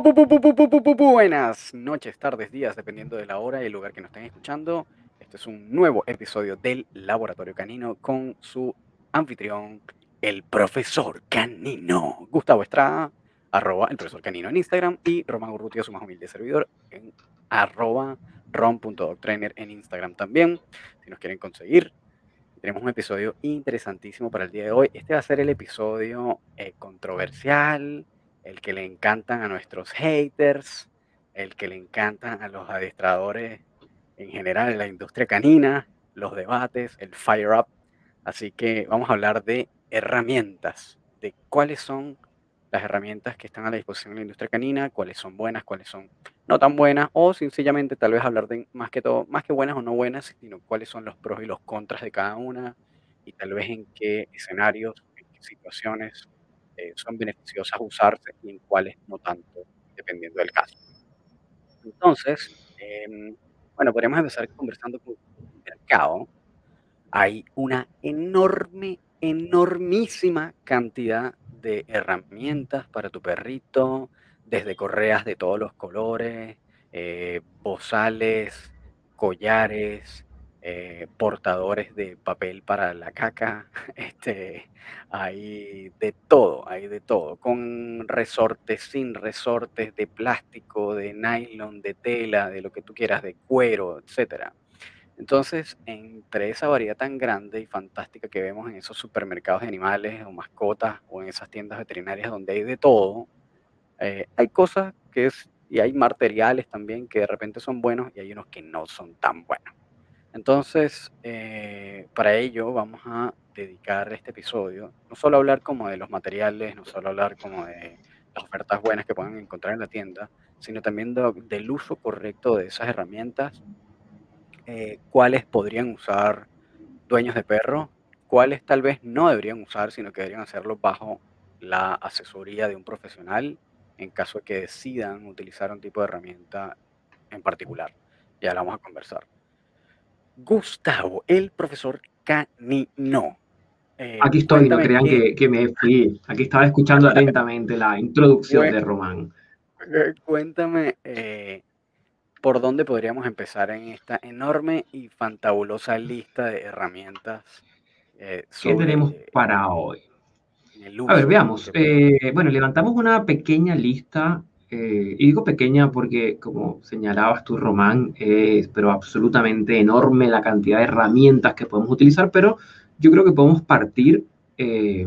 Buenas noches, tardes, días, dependiendo de la hora y el lugar que nos estén escuchando. Este es un nuevo episodio del Laboratorio Canino con su anfitrión, el profesor Canino. Gustavo Estrada, arroba el profesor Canino en Instagram y Román Urrutia, su más humilde servidor, en arroba rom.doctrainer en Instagram también. Si nos quieren conseguir, tenemos un episodio interesantísimo para el día de hoy. Este va a ser el episodio eh, controversial, el que le encantan a nuestros haters, el que le encantan a los adiestradores en general en la industria canina, los debates, el fire up. Así que vamos a hablar de herramientas, de cuáles son las herramientas que están a la disposición de la industria canina, cuáles son buenas, cuáles son no tan buenas, o sencillamente tal vez hablar de más que todo, más que buenas o no buenas, sino cuáles son los pros y los contras de cada una, y tal vez en qué escenarios, en qué situaciones eh, son beneficiosas usarse y en cuáles no tanto, dependiendo del caso. Entonces, em, bueno, podríamos empezar conversando con el mercado. Hay una enorme, enormísima cantidad de herramientas para tu perrito, desde correas de todos los colores, eh, bozales, collares, eh, portadores de papel para la caca, este, hay de todo, hay de todo, con resortes, sin resortes, de plástico, de nylon, de tela, de lo que tú quieras, de cuero, etc. Entonces, entre esa variedad tan grande y fantástica que vemos en esos supermercados de animales o mascotas o en esas tiendas veterinarias donde hay de todo, eh, hay cosas que es, y hay materiales también que de repente son buenos y hay unos que no son tan buenos. Entonces, eh, para ello vamos a dedicar este episodio, no solo a hablar como de los materiales, no solo hablar como de las ofertas buenas que pueden encontrar en la tienda, sino también del uso correcto de esas herramientas, eh, cuáles podrían usar dueños de perro, cuáles tal vez no deberían usar, sino que deberían hacerlo bajo la asesoría de un profesional en caso de que decidan utilizar un tipo de herramienta en particular. Ya la vamos a conversar. Gustavo, el profesor Canino. Eh, Aquí estoy, no crean que, me fui. Aquí estaba escuchando atentamente la introducción de Román. Eh, cuéntame eh, por dónde podríamos empezar en esta enorme y fantabulosa lista de herramientas. ¿Qué tenemos para hoy? A ver, veamos. bueno, levantamos una pequeña lista eh, y digo pequeña porque, como señalabas tú, Román, es pero absolutamente enorme la cantidad de herramientas que podemos utilizar, pero yo creo que podemos partir eh,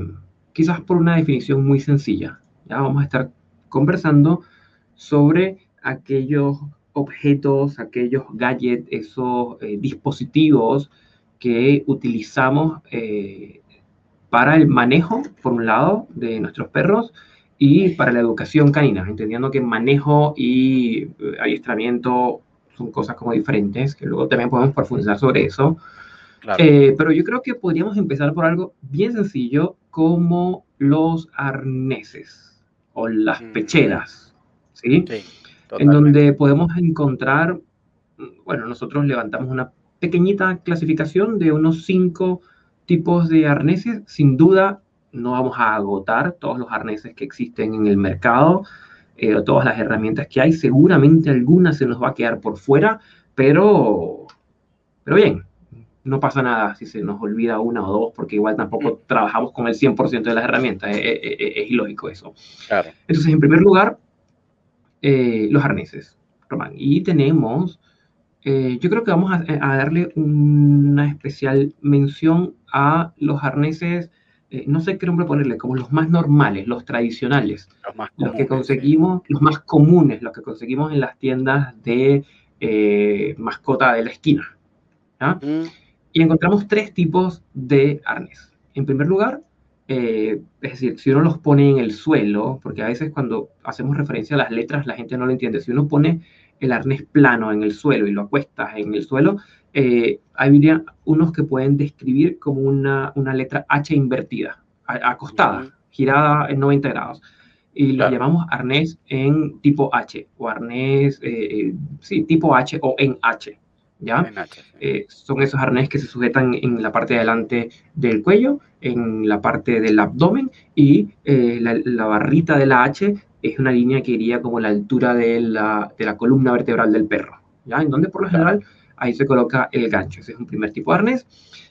quizás por una definición muy sencilla. Ya vamos a estar conversando sobre aquellos objetos, aquellos gadgets, esos eh, dispositivos que utilizamos para el manejo, por un lado, de nuestros perros y para la educación canina, entendiendo que manejo y eh, adiestramiento son cosas como diferentes, que luego también podemos profundizar sobre eso. Eh, pero yo creo que podríamos empezar por algo bien sencillo como los arneses o las pecheras, ¿sí? sí en donde podemos encontrar, bueno, nosotros levantamos una pequeñita clasificación de unos cinco tipos de arneses. Sin duda, no vamos a agotar todos los arneses que existen en el mercado, eh, o todas las herramientas que hay. Seguramente algunas se nos va a quedar por fuera, pero, pero bien, no pasa nada si se nos olvida una o dos, porque igual tampoco mm. trabajamos con el 100% de las herramientas. Es, ilógico eso. Entonces, en primer lugar, eh, los arneses, Román. Y tenemos, eh, yo creo que vamos a, a, darle una especial mención a los arneses eh, no sé qué nombre ponerle, como los más normales, los tradicionales, los, que conseguimos, los más comunes, los que conseguimos en las tiendas de eh, mascota de la esquina. Y encontramos tres tipos de arnés. En primer lugar, eh, es decir, si uno los pone en el suelo, porque a veces cuando hacemos referencia a las letras la gente no lo entiende, si uno pone el arnés plano en el suelo y lo acuestas en el suelo, eh, habría unos que pueden describir como una, una letra H invertida, acostada, girada en 90 grados. Y lo llamamos arnés en tipo H o arnés, eh, eh, sí, tipo H o en H. ¿ya? son esos arnés que se sujetan en la parte de adelante del cuello, en la parte del abdomen y la, la, barrita de la H es una línea que iría como la altura de la, de la columna vertebral del perro, ¿ya? En donde por lo general ahí se coloca el gancho. Ese es un primer tipo de arnés.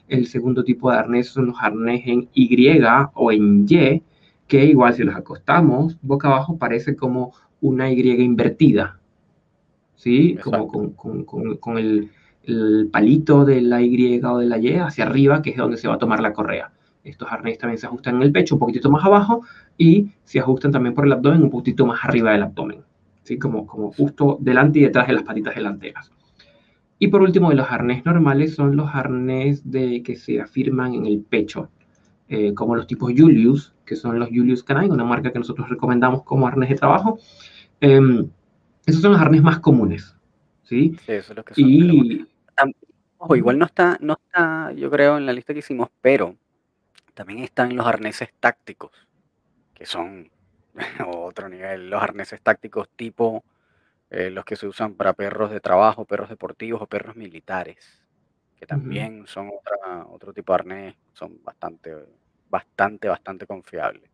El segundo tipo de arnés son los arnés en Y o en Y, que igual si los acostamos boca abajo parece como una Y invertida, ¿sí? Como con, con, con, el, el, palito de la Y o de la Y hacia arriba, que es donde se va a tomar la correa. Estos arnés también se ajustan en el pecho un poquitito más abajo y se ajustan también por el abdomen un poquitito más arriba del abdomen, ¿sí? Como, como justo delante y detrás de las patitas delanteras. Y por último, los arnés normales son los arnés de, que se afirman en el pecho, eh, como los tipos Julius, que son los Julius Canine, una marca que nosotros recomendamos como arnés de trabajo. Em, esos son los arnés más comunes. ¿sí? sí eso es lo que son. Y... Ojo, igual no está, no está, yo creo, en la lista que hicimos, pero también están los arneses tácticos, que son otro nivel. Los arneses tácticos tipo eh, los que se usan para perros de trabajo, perros deportivos o perros militares, que también son otra, otro tipo de arnés, son bastante, bastante, bastante confiables.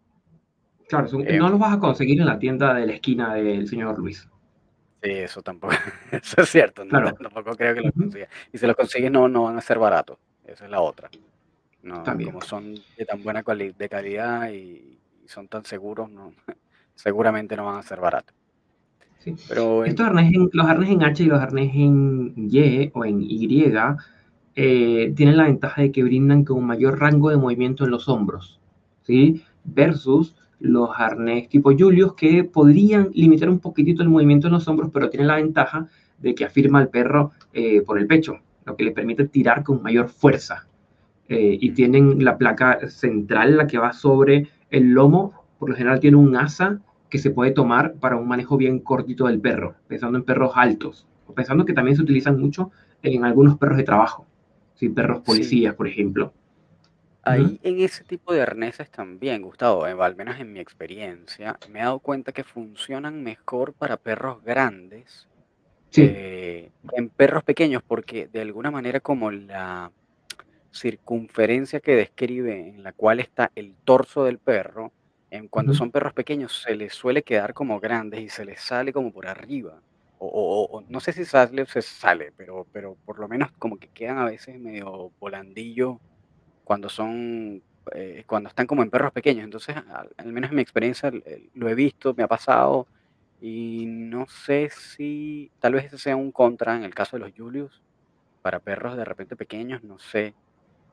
Claro, eh, no los vas a conseguir en la tienda de la esquina del señor Luis. Sí, eso tampoco, eso es cierto, tampoco creo que los consigas. Y si los consigues no, no van a ser baratos, esa es la otra. No, como son de tan buena de calidad y, son tan seguros, no, seguramente no van a ser baratos. Pero Estos arnés los arnés en H y los arnés en Y o en Y eh, tienen la ventaja de que brindan con un mayor rango de movimiento en los hombros, ¿sí? Versus los arnés tipo Julius que podrían limitar un poquitito el movimiento en los hombros, pero tienen la ventaja de que afirma al perro eh, por el pecho, lo que le permite tirar con mayor fuerza. Eh, y tienen la placa central, la que va sobre el lomo, por lo general tiene un asa que se puede tomar para un manejo bien cortito del perro, pensando en perros altos, o pensando que también se utilizan mucho en algunos perros de trabajo, ¿sí? perros policías, por ejemplo. Ahí en ese tipo de arneses también, Gustavo, eh, al menos en mi experiencia, me he dado cuenta que funcionan mejor para perros grandes sí. Eh, en perros pequeños, porque de alguna manera como la circunferencia que describe en la cual está el torso del perro cuando son perros pequeños se les suele quedar como grandes y se les sale como por arriba. O, no sé si sale o se sale, pero, pero por lo menos como que quedan a veces medio volandillo cuando son, eh, cuando están como en perros pequeños. Entonces, al, menos en mi experiencia lo he visto, me ha pasado y no sé si tal vez ese sea un contra en el caso de los Julius para perros de repente pequeños, no sé.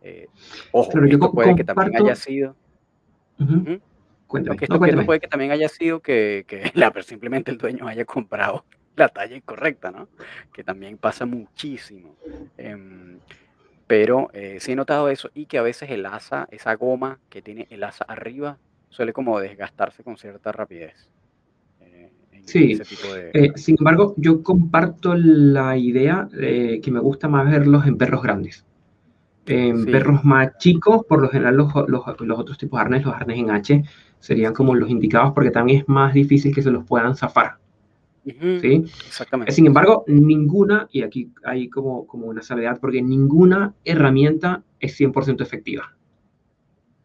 Eh, ojo, esto puede que también haya sido. Lo que esto, puede que también haya sido que, que la, simplemente el dueño haya comprado la talla incorrecta, ¿no? Que también pasa muchísimo. Em, pero eh, sí he notado eso y que a veces el asa, esa goma que tiene el asa arriba, suele como desgastarse con cierta rapidez. Eh, sí, eh, sin embargo, yo comparto la idea de que me gusta más verlos en perros grandes. En perros más chicos, por lo general los, los, los, otros tipos de arnés, los arnés en H, serían como los indicados porque también es más difícil que se los puedan zafar. ¿Sí? Exactamente. Sin embargo, ninguna, y aquí hay como, como una salvedad, porque ninguna herramienta es 100% efectiva.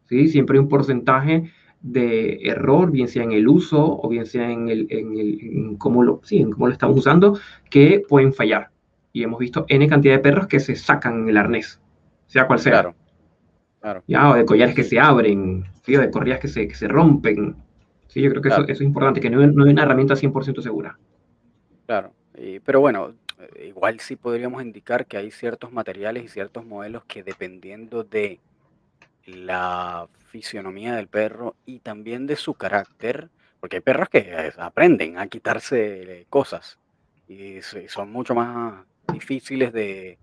¿Sí? Siempre hay un porcentaje de error, bien sea en el uso o bien sea en, el, en, el, cómo, lo, sí, en cómo lo estamos usando, que pueden fallar. Y hemos visto N cantidad de perros que se sacan el arnés, sea cual sea. Claro. Ya, o de collares que se abren, o de correas que se, que se rompen. Sí, yo creo que eso, eso, es importante, que no, no hay una herramienta 100% segura. Claro, pero bueno, igual sí podríamos indicar que hay ciertos materiales y ciertos modelos que dependiendo de la fisionomía del perro y también de su carácter, porque hay perros que eh, aprenden a quitarse cosas y son mucho más difíciles de,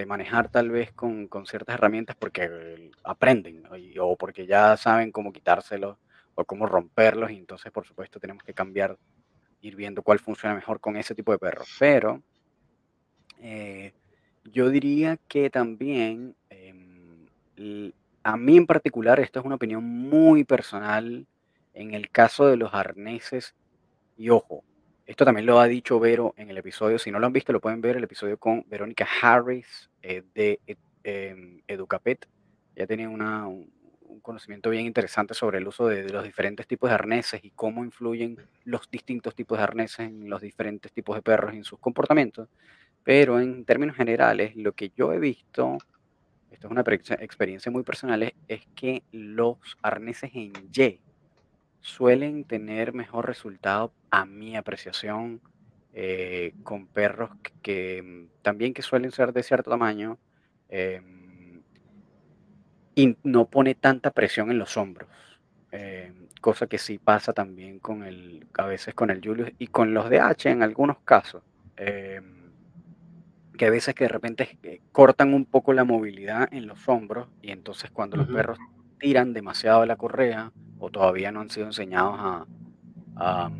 de manejar tal vez con, con ciertas herramientas porque aprenden o porque ya saben cómo quitárselos o cómo romperlos y entonces por supuesto tenemos que cambiar, ir viendo cuál funciona mejor con ese tipo de perros. Pero eh, yo diría que también, em, a mí en particular, esto es una opinión muy personal, en el caso de los arneses, y ojo, esto también lo ha dicho Vero en el episodio. Si no lo han visto, lo pueden ver el episodio con Verónica Harris eh, de em, Educapet. Ya tenía un conocimiento bien interesante sobre el uso de, los diferentes tipos de arneses y cómo influyen los distintos tipos de arneses en los diferentes tipos de perros y en sus comportamientos. Pero en términos generales, lo que yo he visto, esto es una experiencia muy personal, es, que los arneses en Y suelen tener mejor resultado a mi apreciación eh, con perros que, mm, también que suelen ser de cierto tamaño. Em, y no pone tanta presión en los hombros. Eh, cosa que sí pasa también con el, a veces con el Julius y con los de H en algunos casos. Eh, que a veces que de repente eh, cortan un poco la movilidad en los hombros y entonces cuando los perros tiran demasiado la correa o todavía no han sido enseñados a,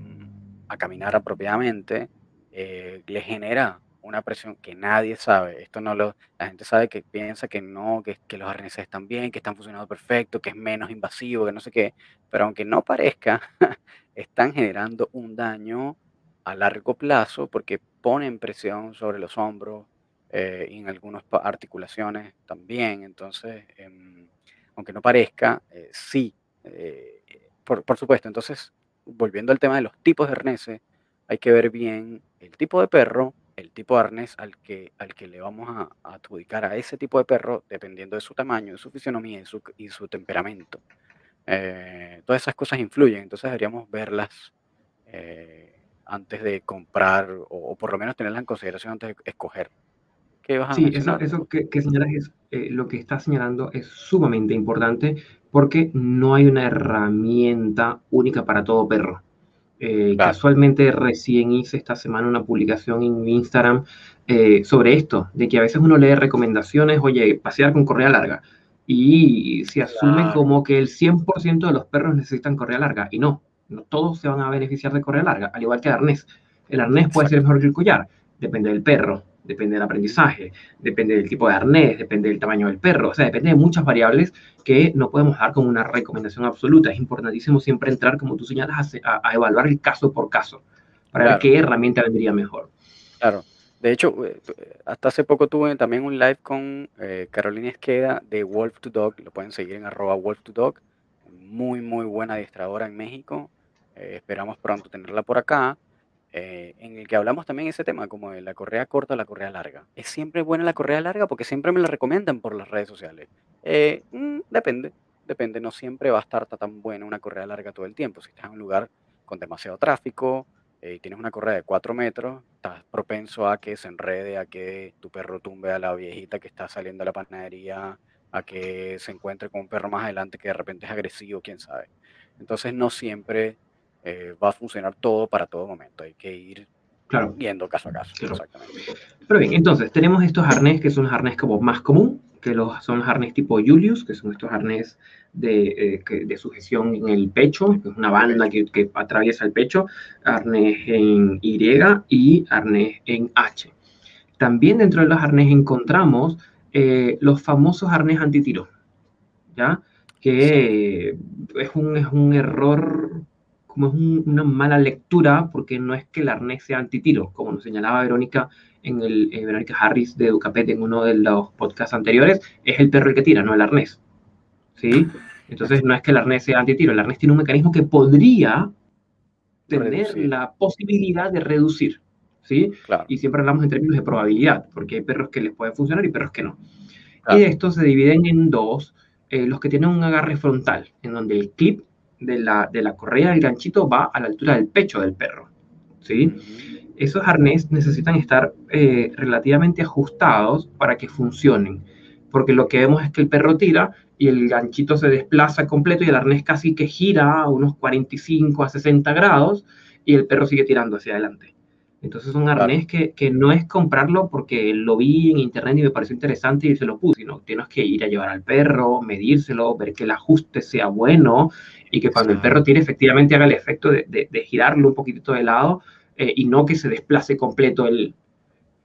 a, caminar apropiadamente, les genera una presión que nadie sabe. Esto no lo, la gente sabe que piensa que no, que, los arneses están bien, que están funcionando perfecto, que es menos invasivo, que no sé qué, pero aunque no parezca, están generando un daño a largo plazo porque ponen presión sobre los hombros eh, y en algunas articulaciones también. Entonces, em, aunque no parezca, eh, sí, eh, por, por, supuesto. Entonces, volviendo al tema de los tipos de arneses, hay que ver bien el tipo de perro, el tipo de arnés al que, al que le vamos a, adjudicar a ese tipo de perro, dependiendo de su tamaño, de su fisionomía y su, y su temperamento. Eh, todas esas cosas influyen, entonces deberíamos verlas eh, antes de comprar o, por lo menos tenerlas en consideración antes de escoger. ¿Qué vas a sí, eso, eso que, que, señalas es, eh, lo que está señalando es sumamente importante porque no hay una herramienta única para todo perro. Eh, casualmente recién hice esta semana una publicación en Instagram eh, sobre esto, de que a veces uno lee recomendaciones, oye, pasear con correa larga, y se asume como que el 100% de los perros necesitan correa larga, y no, no todos se van a beneficiar de correa larga, al igual que el arnés. El arnés puede ser mejor que el collar, depende del perro depende del aprendizaje, depende del tipo de arnés, depende del tamaño del perro, o sea, depende de muchas variables que no podemos dar como una recomendación absoluta. Es importantísimo siempre entrar, como tú señalas, a, evaluar el caso por caso, para ver qué herramienta vendría mejor. Claro. De hecho, eh, hasta hace poco tuve también un live con eh, Carolina Esqueda de Wolf to Dog, lo pueden seguir en arroba Wolf to Dog, muy, muy buena adiestradora en México, eh, esperamos pronto tenerla por acá. Eh, en el que hablamos también ese tema, como de la correa corta o la correa larga. ¿Es siempre buena la correa larga? Porque siempre me la recomiendan por las redes sociales. Eh, mm, depende, depende. No siempre va a estar tan buena una correa larga todo el tiempo. Si estás en un lugar con demasiado tráfico eh, y tienes una correa de 4 metros, estás propenso a que se enrede, a que tu perro tumbe a la viejita que está saliendo a la panadería, a que se encuentre con un perro más adelante que de repente es agresivo, quién sabe. Entonces no siempre eh, va a funcionar todo para todo momento. Hay que ir claro. viendo caso a caso. Exactamente. Pero bien, entonces tenemos estos arnés que son los arnés como más común, que los, son los arnés tipo Julius, que son estos arnés de, eh, de sujeción en el pecho, que es una banda que, que, atraviesa el pecho, arnés en Y y arnés en H. También dentro de los arnés encontramos eh, los famosos arnés antitiro, ¿ya? que es, un, es un error como es una mala lectura, porque no es que el arnés sea antitiro, como nos señalaba Verónica en el eh, Verónica Harris de Educapet en uno de los podcasts anteriores, es el perro el que tira, no el arnés. ¿Sí? Entonces no es que el arnés sea antitiro, el arnés tiene un mecanismo que podría tener la posibilidad de reducir. ¿Sí? Y siempre hablamos en términos de probabilidad, porque hay perros que les pueden funcionar y perros que no. Y estos se dividen en dos, eh, los que tienen un agarre frontal, en donde el clip de la, de la correa del ganchito va a la altura del pecho del perro. ¿sí? Esos arnés necesitan estar eh, relativamente ajustados para que funcionen, porque lo que vemos es que el perro tira y el ganchito se desplaza completo y el arnés casi que gira a unos 45 a 60 grados y el perro sigue tirando hacia adelante. Entonces es un arnés que, que, no es comprarlo porque lo vi en internet y me pareció interesante y se lo puse, sino tienes que ir a llevar al perro, medírselo, ver que el ajuste sea bueno y que cuando el perro tire efectivamente haga el efecto de, de, girarlo un poquitito de lado eh, y no que se desplace completo el,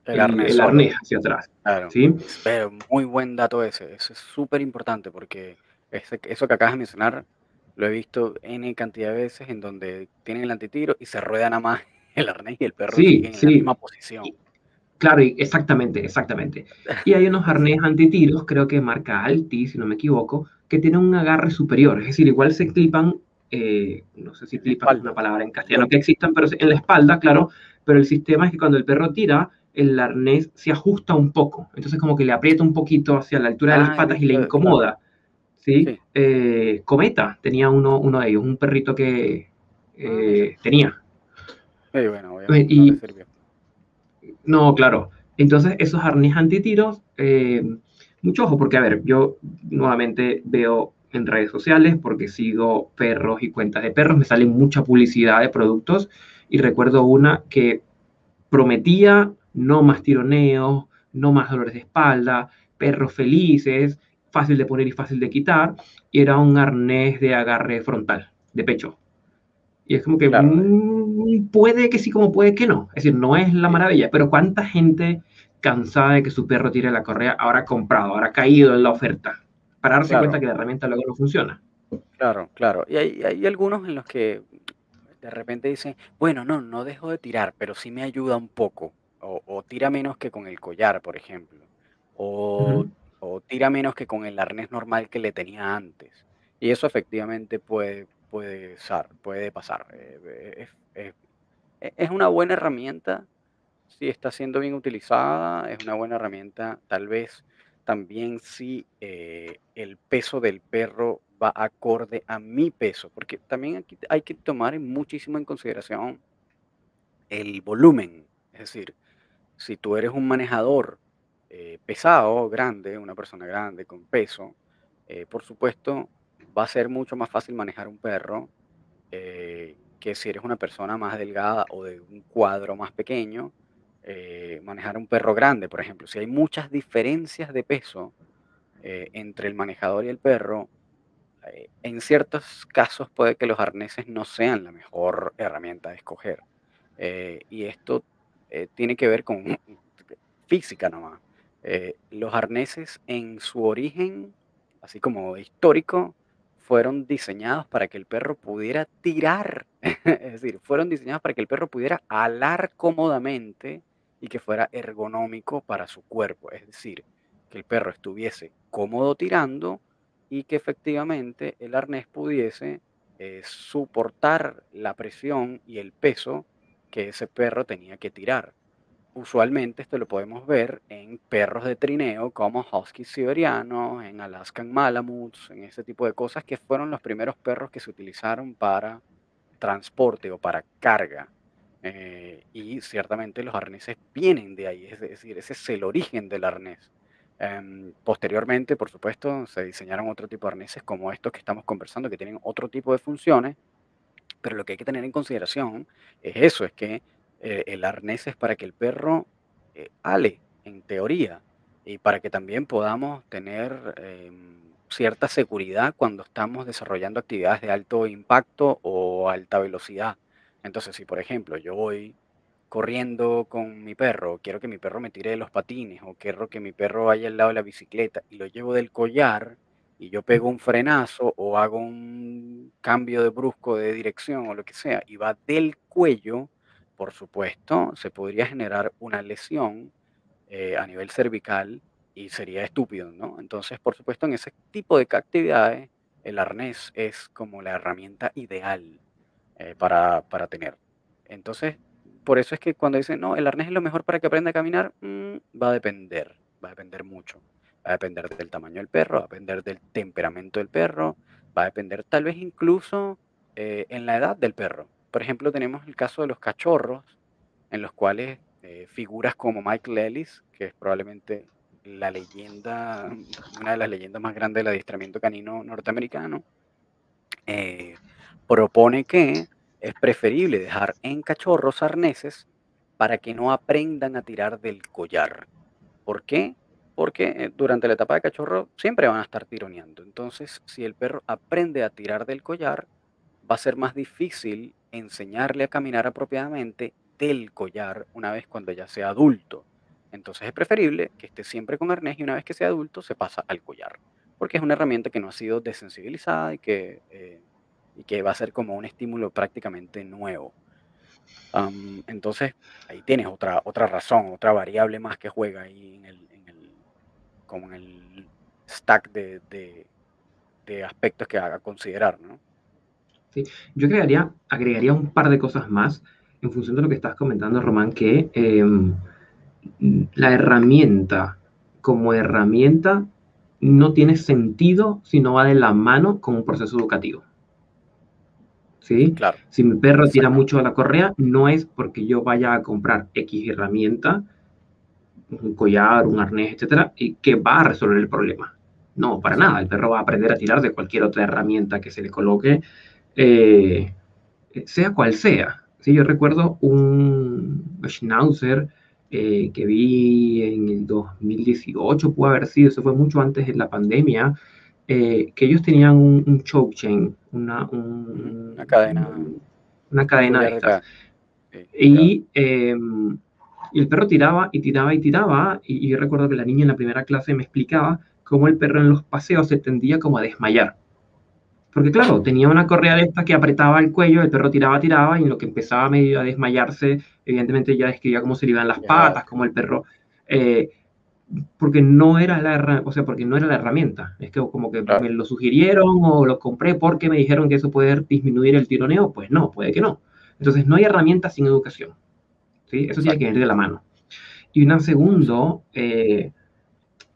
el, arnés, hacia atrás. ¿sí? Pero muy buen dato ese, eso es súper importante porque ese, eso que acabas de mencionar lo he visto N cantidad de veces en donde tienen el antitiro y se ruedan a más el arnés y el perro sí, en la misma posición. Claro, exactamente, exactamente. Y hay unos arnés antitiros, creo que marca Alti, si no me equivoco, que tienen un agarre superior, es decir, igual se clipan, eh, no sé si clipan es una palabra en castellano que existan, pero en la espalda, claro, pero el sistema es que cuando el perro tira, el arnés se ajusta un poco, entonces como que le aprieta un poquito hacia la altura de las ah, patas y le incomoda. ¿sí? Eh, Cometa tenía uno, uno de ellos, un perrito que eh, tenía. Bueno, y, no, claro. Entonces, esos arnés antitiros, mucho ojo, porque a ver, yo nuevamente veo en redes sociales porque sigo perros y cuentas de perros, me sale mucha publicidad de productos y recuerdo una que prometía no más tironeos, no más dolores de espalda, perros felices, fácil de poner y fácil de quitar, y era un arnés de agarre frontal, de pecho. Y es como que mm, puede que sí, como puede que no. Es decir, no es la maravilla, pero ¿cuánta gente cansada de que su perro tire la correa ahora ha comprado, ahora ha caído en la oferta? Para darse cuenta que la herramienta luego no funciona. Claro, claro. Y hay, hay algunos en los que de repente dicen, bueno, no, no dejo de tirar, pero sí me ayuda un poco. O, tira menos que con el collar, por ejemplo. O o tira menos que con el arnés normal que le tenía antes. Y eso efectivamente puede, puede, puede pasar. Eh, eh, e, es, una buena herramienta si está siendo bien utilizada, es una buena herramienta tal vez también si eh, el peso del perro va acorde a mi peso, porque también aquí hay que tomar muchísimo en consideración el volumen, es decir, si tú eres un manejador eh, pesado, grande, una persona grande con peso, eh, por supuesto va a ser mucho más fácil manejar un perro que si eres una persona más delgada o de un cuadro más pequeño, manejar un perro grande, por ejemplo. Si hay muchas diferencias de peso entre el manejador y el perro, en ciertos casos puede que los arneses no sean la mejor herramienta de escoger. y esto tiene que ver con física nomás. Eh, los arneses en su origen, así como histórico, fueron diseñados para que el perro pudiera tirar, es decir, fueron diseñados para que el perro pudiera alar cómodamente y que fuera ergonómico para su cuerpo, es decir, que el perro estuviese cómodo tirando y que efectivamente el arnés pudiese eh, soportar la presión y el peso que ese perro tenía que tirar usualmente esto lo podemos ver en perros de trineo como Husky siberianos, en Alaskan Malamutes, en ese tipo de cosas que fueron los primeros perros que se utilizaron para transporte o para carga. Eh, y ciertamente los arneses vienen de ahí, es decir, ese es el origen del arnés. Em, posteriormente, por supuesto, se diseñaron otro tipo de arneses como estos que estamos conversando, que tienen otro tipo de funciones, pero lo que hay que tener en consideración es eso, es que eh, el arnés es para que el perro eh, ale, en teoría, y para que también podamos tener em, cierta seguridad cuando estamos desarrollando actividades de alto impacto o alta velocidad. Entonces, si por ejemplo yo voy corriendo con mi perro, quiero que mi perro me tire de los patines o quiero que mi perro vaya al lado de la bicicleta y lo llevo del collar y yo pego un frenazo o hago un cambio de brusco de dirección o lo que sea y va del cuello, por supuesto, se podría generar una lesión eh, a nivel cervical y sería estúpido, ¿no? Entonces, por supuesto, en ese tipo de actividades, el arnés es como la herramienta ideal eh, para, tener. Entonces, por eso es que cuando dicen, no, el arnés es lo mejor para que aprenda a caminar, mm, va a depender, va a depender mucho. Va a depender del tamaño del perro, va a depender del temperamento del perro, va a depender tal vez incluso eh, en la edad del perro. Por ejemplo, tenemos el caso de los cachorros, en los cuales eh, figuras como Michael Ellis, que es probablemente la leyenda, una de las leyendas más grandes del adiestramiento canino norteamericano, eh, propone que es preferible dejar en cachorros arneses para que no aprendan a tirar del collar. ¿Por qué? Porque eh, durante la etapa de cachorro siempre van a estar tironeando. Entonces, si el perro aprende a tirar del collar, va a ser más difícil enseñarle a caminar apropiadamente del collar una vez cuando ya sea adulto. Entonces es preferible que esté siempre con arnés y una vez que sea adulto se pasa al collar, porque es una herramienta que no ha sido desensibilizada y que, eh, y que va a ser como un estímulo prácticamente nuevo. entonces ahí tienes otra, otra razón, otra variable más que juega ahí en el, como en el stack de, aspectos que haga considerar, ¿no? Sí, yo agregaría, agregaría un par de cosas más en función de lo que estás comentando, Román, que em, la herramienta como herramienta no tiene sentido si no va de la mano con un proceso educativo. ¿Sí? Claro. Si mi perro tira mucho a la correa, no es porque yo vaya a comprar X herramienta, un collar, un arnés, etcétera, y que va a resolver el problema. No, para nada. El perro va a aprender a tirar de cualquier otra herramienta que se le coloque, eh, sea cual sea. ¿Sí? Yo recuerdo un Schnauzer eh, que vi en el 2018, pudo haber sido, eso fue mucho antes de la pandemia, eh, que ellos tenían un, choke chain, una, una cadena, una cadena de estas. y, em, y, el perro tiraba y tiraba y tiraba, y, yo recuerdo que la niña en la primera clase me explicaba cómo el perro en los paseos se tendía como a desmayar. Porque claro, tenía una correa de esta que apretaba el cuello, el perro tiraba, tiraba, y en lo que empezaba medio a desmayarse, evidentemente ya describía cómo se le iban las patas, cómo el perro... Eh, porque no era la o sea, porque no era la herramienta. Es que como que me lo sugirieron o lo compré porque me dijeron que eso puede disminuir el tironeo. Pues no, puede que no. Entonces no hay herramientas sin educación. ¿sí? Eso tiene que venir de la mano. Y una segundo eh,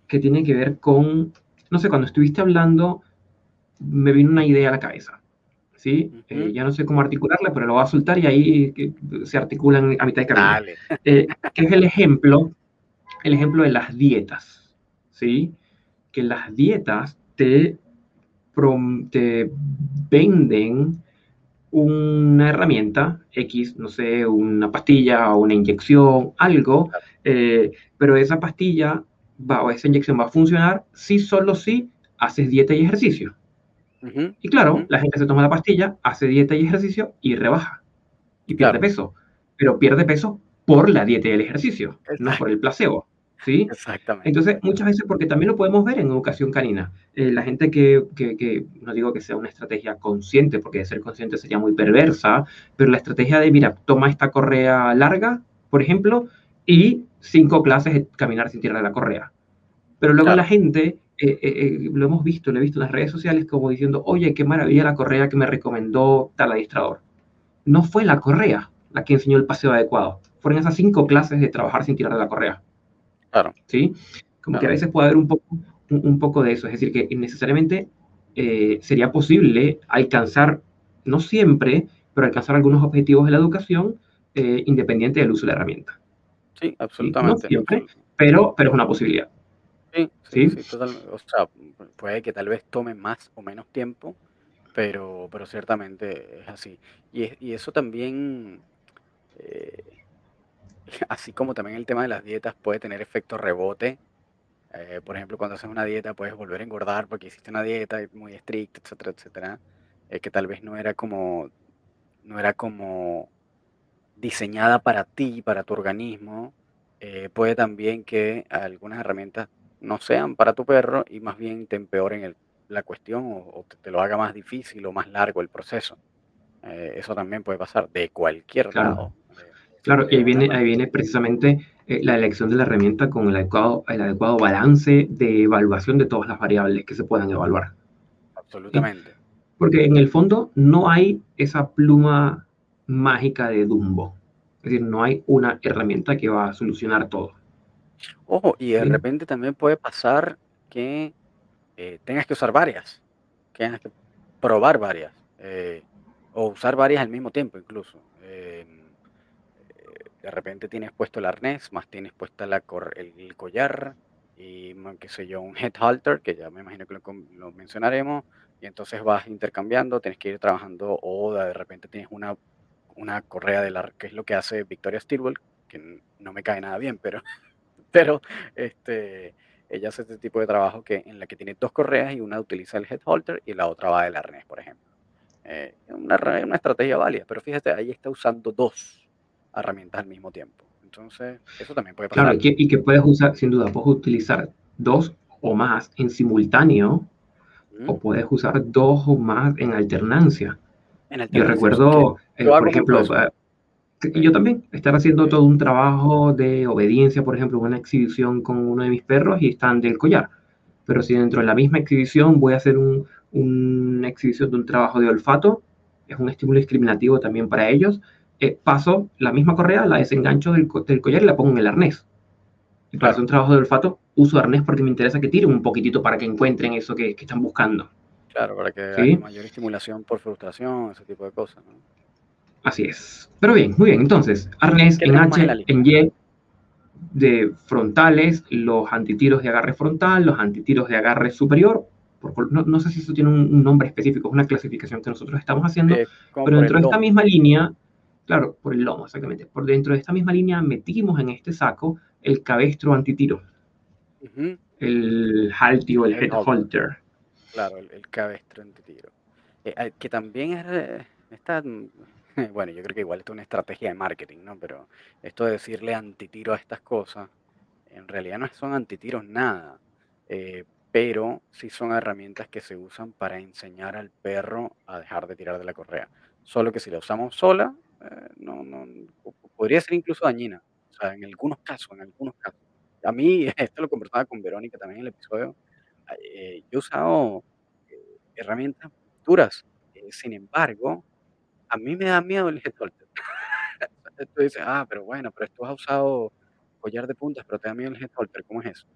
que tiene que ver con, no sé, cuando estuviste hablando me vino una idea a la cabeza. ¿sí? Eh, ya no sé cómo articularla, pero lo voy a soltar y ahí se articulan a mitad de camino. Eh, que es el ejemplo, el ejemplo de las dietas, ¿sí? Que las dietas te, te venden una herramienta X, no sé, una pastilla o una inyección, algo, eh, pero esa pastilla va, o esa inyección va a funcionar si solo si haces dieta y ejercicio. Y claro, la gente se toma la pastilla, hace dieta y ejercicio y rebaja. Y pierde peso. Pero pierde peso por la dieta y el ejercicio, no por el placebo. ¿Sí? Exactamente. Entonces, muchas veces, porque también lo podemos ver en educación canina, eh, la gente que, que, que, no digo que sea una estrategia consciente, porque de ser consciente sería muy perversa, pero la estrategia de, mira, toma esta correa larga, por ejemplo, y cinco clases de caminar sin tirar la correa. Pero luego la gente eh, eh, eh, lo hemos visto, lo he visto en las redes sociales como diciendo, oye, qué maravilla la correa que me recomendó tal adiestrador. No fue la correa la que enseñó el paseo adecuado. Fueron esas cinco clases de trabajar sin tirar de la correa. Claro. ¿Sí? Como que a veces puede haber un poco, un, poco de eso. Es decir, que necesariamente sería posible alcanzar, no siempre, pero alcanzar algunos objetivos de la educación independiente del uso de la herramienta. Sí, absolutamente. No siempre, pero, pero es una posibilidad. Sí, sí, sí, O sea, puede que tal vez tome más o menos tiempo, pero, pero ciertamente es así. Y, y eso también, eh, así como también el tema de las dietas puede tener efecto rebote. Eh, por ejemplo, cuando haces una dieta puedes volver a engordar porque hiciste una dieta muy estricta, etcétera, etcétera. Eh, que tal vez no era como, no era como diseñada para ti, para tu organismo. puede también que algunas herramientas no sean para tu perro y más bien te empeoren el, la cuestión o, te, lo haga más difícil o más largo el proceso. Eh, eso también puede pasar de cualquier lado. Claro, y ahí viene, ahí viene precisamente eh, la elección de la herramienta con el adecuado, el adecuado balance de evaluación de todas las variables que se puedan evaluar. Absolutamente. Porque en el fondo no hay esa pluma mágica de Dumbo. Es decir, no hay una herramienta que va a solucionar todo. Ojo, y de repente también puede pasar que eh, tengas que usar varias, que tengas que probar varias, eh, o usar varias al mismo tiempo incluso. Eh, de repente tienes puesto el arnés, más tienes puesta la el, collar y, qué sé yo, un head halter, que ya me imagino que lo, mencionaremos, y entonces vas intercambiando, tienes que ir trabajando, o de repente tienes una, una correa de la, que es lo que hace Victoria Stilwell, que no me cae nada bien, pero pero este, ella hace este tipo de trabajo que, en la que tiene dos correas y una utiliza el head holder y la otra va del arnés, por ejemplo. Eh, una, una estrategia válida, pero fíjate, ahí está usando dos herramientas al mismo tiempo. Entonces, eso también puede pasar. Claro, y que, puedes usar, sin duda, puedes utilizar dos o más en simultáneo o puedes usar dos o más en alternancia. En alternancia Yo recuerdo, eh, por ejemplo, yo también, estar haciendo todo un trabajo de obediencia, por ejemplo, una exhibición con uno de mis perros y están del collar. Pero si dentro de la misma exhibición voy a hacer un, una exhibición de un trabajo de olfato, es un estímulo discriminativo también para ellos. Eh, paso la misma correa, la desengancho del, del, collar y la pongo en el arnés. Y para hacer un trabajo de olfato, uso arnés porque me interesa que tiren un poquitito para que encuentren eso que, que están buscando. Claro, para que haya mayor estimulación por frustración, ese tipo de cosas. Así es. Pero bien, muy bien. Entonces, arnés en H, en Y, de frontales, los antitiros de agarre frontal, los antitiros de agarre superior. no, sé si eso tiene un, nombre específico, es una clasificación que nosotros estamos haciendo, pero dentro de esta misma línea, claro, por el lomo, exactamente, por dentro de esta misma línea metimos en este saco el cabestro antitiro, el halti o el, head holter. Claro, el, cabestro antitiro. Eh, que también es, está Bueno, yo creo que igual esto es una estrategia de marketing, ¿no? Pero esto de decirle antitiro a estas cosas, en realidad no son antitiros nada, eh, pero sí son herramientas que se usan para enseñar al perro a dejar de tirar de la correa. Solo que si la usamos sola, eh, no, no, podría ser incluso dañina. O sea, en algunos casos, en algunos casos. A mí, esto lo conversaba con Verónica también en el episodio, eh, yo he usado herramientas duras. sin embargo, a mí me da miedo el holter. tú dices, ah, pero bueno, pero tú has usado collar de puntas, pero te da miedo el head holter, ¿cómo es eso?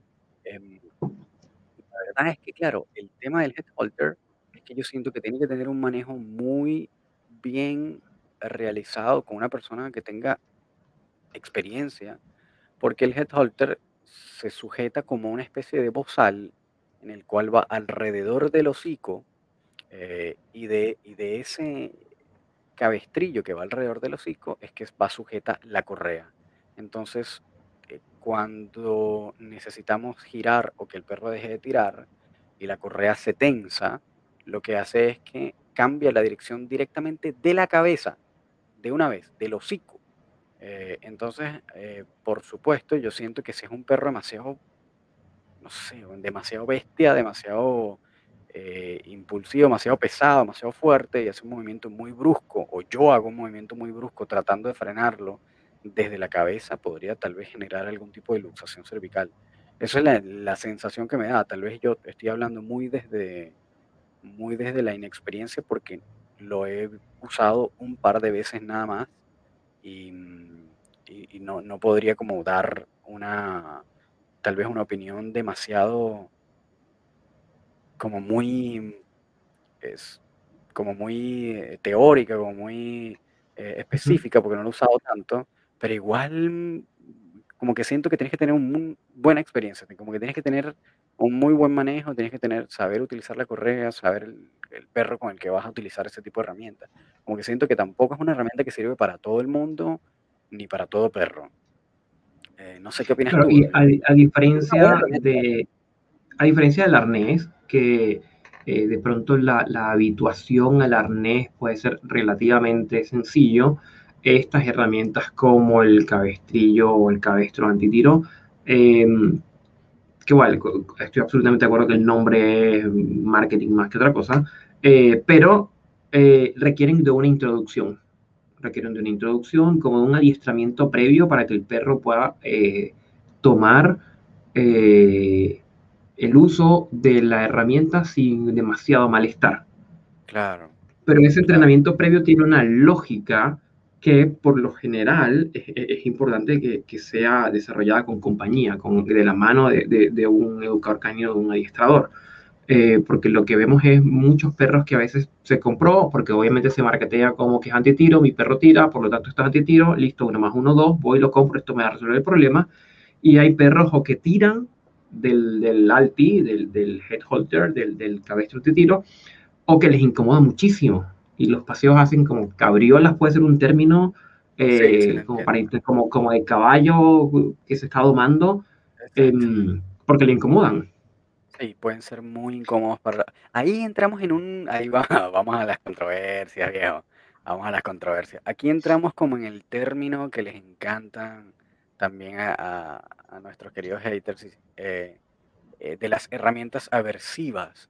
Em, la verdad es que, claro, el tema del head holter es que yo siento que tiene que tener un manejo muy bien realizado con una persona que tenga experiencia, porque el head holter se sujeta como una especie de bozal en el cual va alrededor del hocico eh, y, de, y de ese cabestrillo que va alrededor del hocico es que va sujeta la correa. Entonces, eh, cuando necesitamos girar o que el perro deje de tirar y la correa se tensa, lo que hace es que cambia la dirección directamente de la cabeza, de una vez, del hocico. Eh, entonces, eh, por supuesto, yo siento que si es un perro demasiado, no sé, demasiado bestia, demasiado eh, impulsivo, demasiado pesado, demasiado fuerte y hace un movimiento muy brusco, o yo hago un movimiento muy brusco tratando de frenarlo desde la cabeza, podría tal vez generar algún tipo de luxación cervical. Esa es la, sensación que me da. Tal vez yo estoy hablando muy desde, muy desde la inexperiencia porque lo he usado un par de veces nada más y, no, no podría como dar una, tal vez una opinión demasiado como muy, es, como muy eh, teórica, como muy eh, específica, porque no lo he usado tanto, pero igual como que siento que tienes que tener una buena experiencia, como que tienes que tener un muy buen manejo, tienes que tener, saber utilizar la correa, saber el, perro con el que vas a utilizar ese tipo de herramientas. Como que siento que tampoco es una herramienta que sirve para todo el mundo ni para todo perro. Eh, no sé qué opinas tú. Y a, diferencia de, a diferencia del arnés, que eh, de pronto la, habituación al arnés puede ser relativamente sencillo. Estas herramientas como el cabestrillo o el cabestro antitiro, em, que igual, estoy absolutamente de acuerdo que el nombre es marketing más que otra cosa, eh, pero eh, requieren de una introducción. Requieren de una introducción, como de un adiestramiento previo para que el perro pueda tomar el uso de la herramienta sin demasiado malestar. Claro. Pero ese entrenamiento previo tiene una lógica que por lo general es, importante que, sea desarrollada con compañía, con, de la mano de, un educador canino, de un adiestrador. Eh, porque lo que vemos es muchos perros que a veces se compró, porque obviamente se marketea como que es antitiro, mi perro tira, por lo tanto esto es antitiro, listo, uno más uno, dos, voy, lo compro, esto me va a resolver el problema. Y hay perros o que tiran del, del alti, del, del head holder, del, del cabestro de tiro, o que les incomoda muchísimo. Y los paseos hacen como cabriolas, puede ser un término eh, como, para, como, como de caballo que se está domando, em, porque le incomodan. Sí, pueden ser muy incómodos para... Ahí entramos en un... Ahí va, vamos a las controversias, viejo. Vamos a las controversias. Aquí entramos como en el término que les encantan también a, nuestros queridos haters eh, eh, de las herramientas aversivas.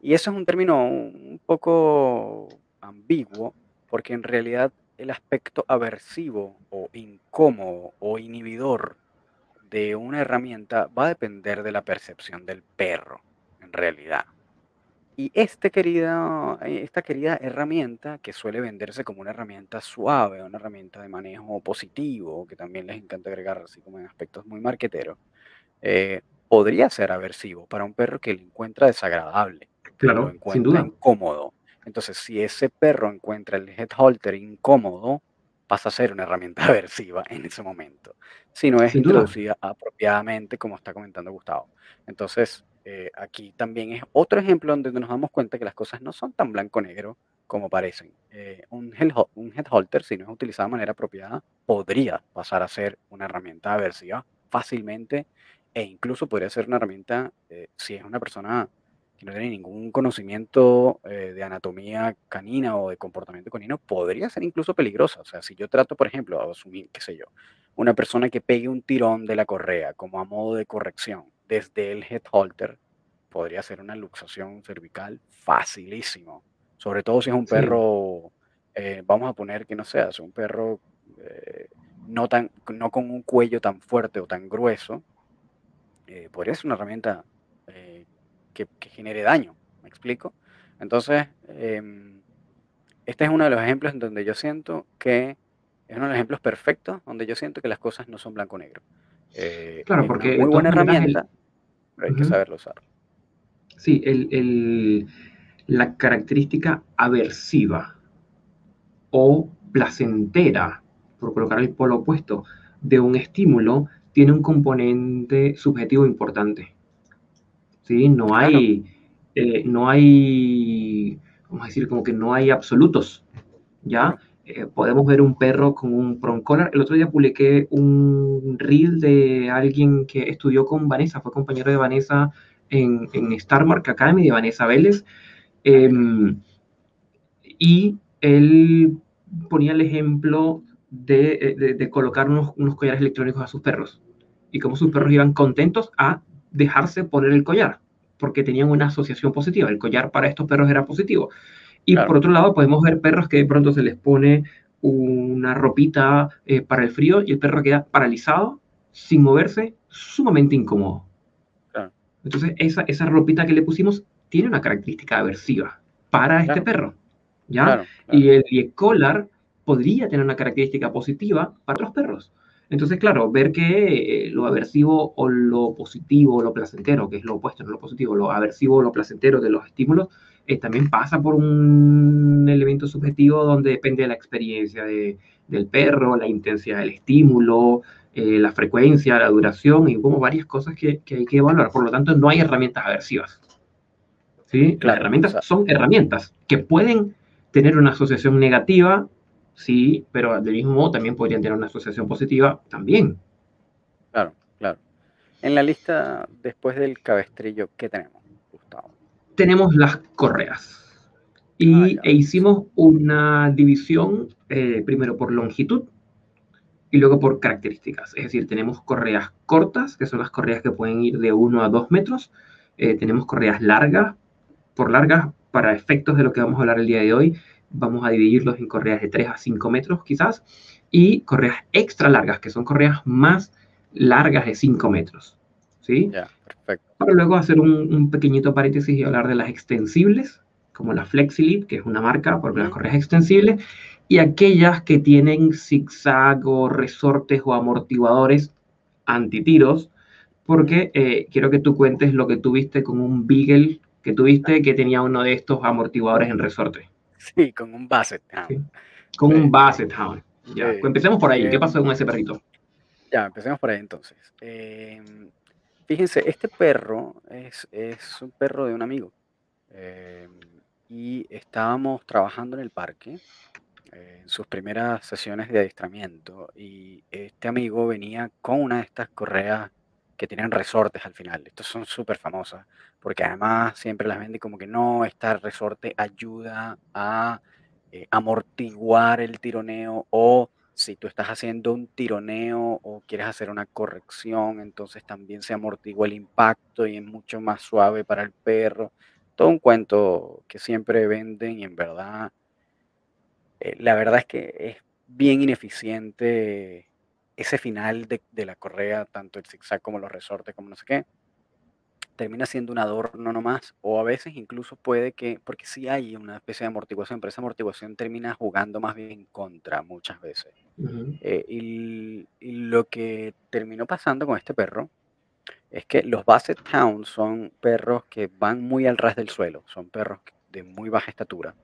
Y eso es un término un poco ambiguo, porque en realidad el aspecto aversivo o incómodo o inhibidor de una herramienta va a depender de la percepción del perro, en realidad. Y este querida, eh, esta querida herramienta que suele venderse como una herramienta suave, una herramienta de manejo positivo, que también les encanta agregar así como en aspectos muy marqueteros, eh, podría ser aversivo para un perro que lo encuentra desagradable, que lo encuentra incómodo. Entonces, si ese perro encuentra el head holter incómodo, pasa a ser una herramienta aversiva en ese momento, si no es introducida apropiadamente, como está comentando Gustavo. Entonces, eh, aquí también es otro ejemplo donde nos damos cuenta que las cosas no son tan blanco-negro como parecen. Eh, un, head, un head holter, si no es utilizado de manera apropiada, podría pasar a ser una herramienta aversiva fácilmente e incluso podría ser una herramienta, eh, si es una persona que no tiene ningún conocimiento de anatomía canina o de comportamiento canino, podría ser incluso peligrosa. O sea, si yo trato, por ejemplo, a asumir, qué sé yo, una persona que pegue un tirón de la correa como a modo de corrección, desde el head holter, podría ser una luxación cervical facilísimo. Sobre todo si es un perro, eh, vamos a poner que no sea, es un perro eh, no, tan, no con un cuello tan fuerte o tan grueso, eh, podría ser una herramienta que, genere daño, ¿me explico? Entonces, em, este es uno de los ejemplos en donde yo siento que es uno de los ejemplos perfectos donde yo siento que las cosas no son blanco-negro. claro, porque una muy buena herramienta, pero hay que saberlo usar. Sí, el, la característica aversiva o placentera, por colocar el polo opuesto, de un estímulo tiene un componente subjetivo importante. ¿Sí? No hay, eh, no hay, vamos a decir, como que no hay absolutos. ¿Ya? Eh, podemos ver un perro con un collar. El otro día publiqué un reel de alguien que estudió con Vanessa, fue compañero de Vanessa en, en Starmark Academy, de Vanessa Vélez. Em, y él ponía el ejemplo de, de, colocar unos, unos, collares electrónicos a sus perros y cómo sus perros iban contentos a dejarse poner el collar porque tenían una asociación positiva. El collar para estos perros era positivo. Y por otro lado, podemos ver perros que de pronto se les pone una ropita eh, para el frío y el perro queda paralizado, sin moverse, sumamente incómodo. Entonces, esa, esa ropita que le pusimos tiene una característica aversiva para este perro. ¿ya? Y el collar podría tener una característica positiva para los perros. Entonces, claro, ver que eh, lo aversivo o lo positivo o lo placentero, que es lo opuesto, no lo positivo, lo aversivo o lo placentero de los estímulos, eh, también pasa por un elemento subjetivo donde depende de la experiencia del perro, la intensidad del estímulo, eh, la frecuencia, la duración y como varias cosas que, hay que evaluar. Por lo tanto, no hay herramientas aversivas. ¿sí? Las herramientas son herramientas que pueden tener una asociación negativa, sí, pero del mismo modo también podrían tener una asociación positiva también. Claro, claro. En la lista, después del cabestrillo, ¿qué tenemos? tenemos las correas. Y ah, e hicimos una división eh, primero por longitud y luego por características. Es decir, tenemos correas cortas, que son las correas que pueden ir de 1 a 2 metros. Eh, tenemos correas largas. Por largas, para efectos de lo que vamos a hablar el día de hoy, vamos a dividirlos en correas de 3 a 5 metros quizás. Y correas extra largas, que son correas más largas de 5 metros. ¿Sí? Para luego hacer un, pequeñito paréntesis y hablar de las extensibles, como la FlexiLip, que es una marca por las correas extensibles, y aquellas que tienen zigzag o resortes o amortiguadores antitiros, porque eh, quiero que tú cuentes lo que tuviste con un Beagle que tuviste que tenía uno de estos amortiguadores en resorte. Sí, con un Basset Hound. Con un Basset Hound. Ya, pues empecemos por ahí. ¿Qué pasó con ese perrito? Ya, empecemos por ahí entonces. Eh, Fíjense, este perro es, un perro de un amigo. Em, y estábamos trabajando en el parque eh, en sus primeras sesiones de adiestramiento. Y este amigo venía con una de estas correas que tienen resortes al final. Estos son súper famosas porque además siempre las venden como que no, esta resorte ayuda a eh, amortiguar el tironeo o si tú estás haciendo un tironeo o quieres hacer una corrección, entonces también se amortigua el impacto y es mucho más suave para el perro. Todo un cuento que siempre venden y en verdad, eh, la verdad es que es bien ineficiente ese final de, la correa, tanto el zigzag como los resortes, como no sé qué. Termina siendo un adorno nomás, o a veces incluso puede que, porque sí hay una especie de amortiguación, pero esa amortiguación termina jugando más bien en contra muchas veces. Eh, y, lo que terminó pasando con este perro es que los Basset Hounds son perros que van muy al ras del suelo, son perros de muy baja estatura,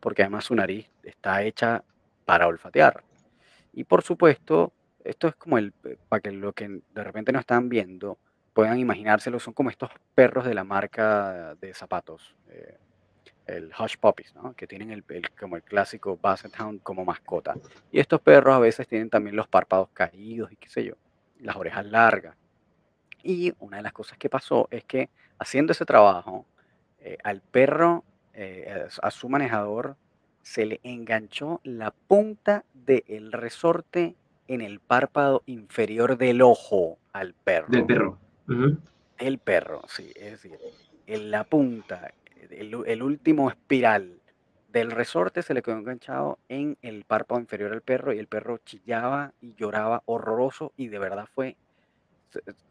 porque además su nariz está hecha para olfatear. Y por supuesto, esto es como el, eh, para que lo que de repente no están viendo, puedan imaginárselo, son como estos perros de la marca de zapatos, eh, el Hush Puppies, ¿no? que tienen el, como el clásico Basset Hound como mascota. Y estos perros a veces tienen también los párpados caídos y qué sé yo, las orejas largas. Y una de las cosas que pasó es que haciendo ese trabajo, eh, al perro, eh, a su manejador, se le enganchó la punta del resorte en el párpado inferior del ojo al perro. Del perro. El perro, sí, es decir, en la punta, el, último espiral del resorte se le quedó enganchado en el párpado inferior al perro y el perro chillaba y lloraba horroroso y de verdad fue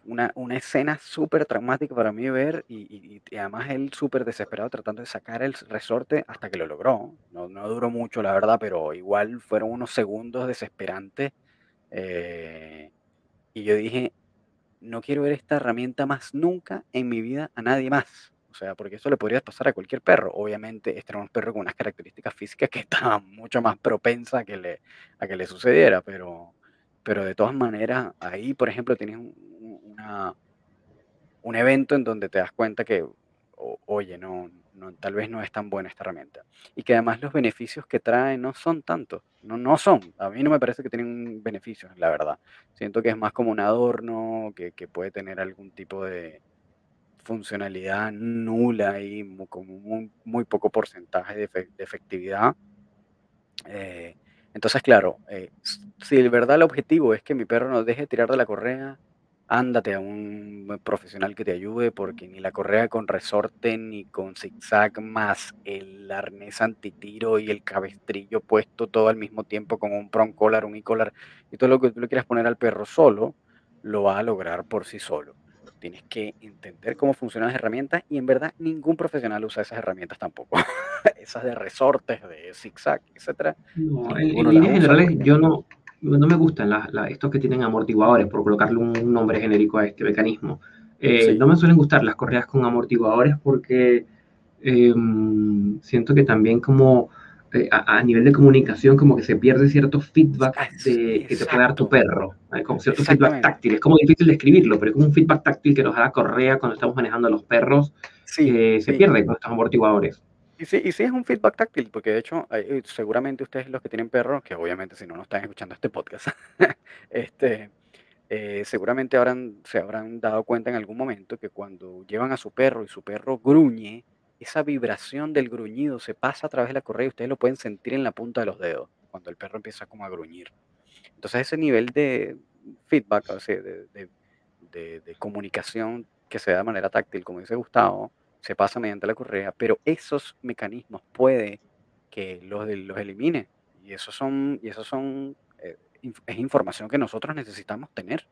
una, escena súper traumática para mí ver y, además él súper desesperado tratando de sacar el resorte hasta que lo logró. No, no duró mucho, la verdad, pero igual fueron unos segundos desesperantes. Eh, y yo dije, no quiero ver esta herramienta más nunca en mi vida a nadie más. O sea, porque eso le podría pasar a cualquier perro. Obviamente, este era un perro con unas características físicas que estaban mucho más propensa a que le, a que le sucediera, pero, pero de todas maneras, ahí, por ejemplo, tienes una, un evento en donde te das cuenta que, oye, no, tal vez no es tan buena esta herramienta. Y que además los beneficios que trae no son tantos, no, no son. A mí no me parece que tienen beneficios, la verdad. Siento que es más como un adorno, que, que puede tener algún tipo de funcionalidad nula y muy, muy poco porcentaje de, efectividad. Eh, entonces, claro, eh, si de verdad el objetivo es que mi perro no deje de tirar de la correa, ándate a un profesional que te ayude porque ni la correa con resorte ni con zigzag más el arnés antitiro y el cabestrillo puesto todo al mismo tiempo con un prong collar, un e-collar y todo lo que tú le quieras poner al perro solo, lo va a lograr por sí solo. Tienes que entender cómo funcionan las herramientas y en verdad ningún profesional usa esas herramientas tampoco. esas de resortes, de zigzag, etcétera. No, en, líneas generales yo no, no me gustan estos que tienen amortiguadores, por colocarle un nombre genérico a este mecanismo. Eh, no me suelen gustar las correas con amortiguadores porque em, siento que también como eh, a, nivel de comunicación como que se pierde cierto feedback ah, que te puede dar tu perro, como cierto feedback táctil. Es como difícil de escribirlo, pero es como un feedback táctil que nos da la correa cuando estamos manejando a los perros, se pierde con estos amortiguadores. Y sí, y sí es un feedback táctil, porque de hecho, eh, seguramente ustedes los que tienen perros, que obviamente si no, no están escuchando este podcast, este, eh, seguramente habrán, se habrán dado cuenta en algún momento que cuando llevan a su perro y su perro gruñe, esa vibración del gruñido se pasa a través de la correa y ustedes lo pueden sentir en la punta de los dedos, cuando el perro empieza como a gruñir. Entonces ese nivel de feedback, o sea, de, de, de comunicación que se da de manera táctil, como dice Gustavo, se pasa mediante la correa, pero esos mecanismos puede que los, los elimine. Y esos son, y esos son eh, es información que nosotros necesitamos tener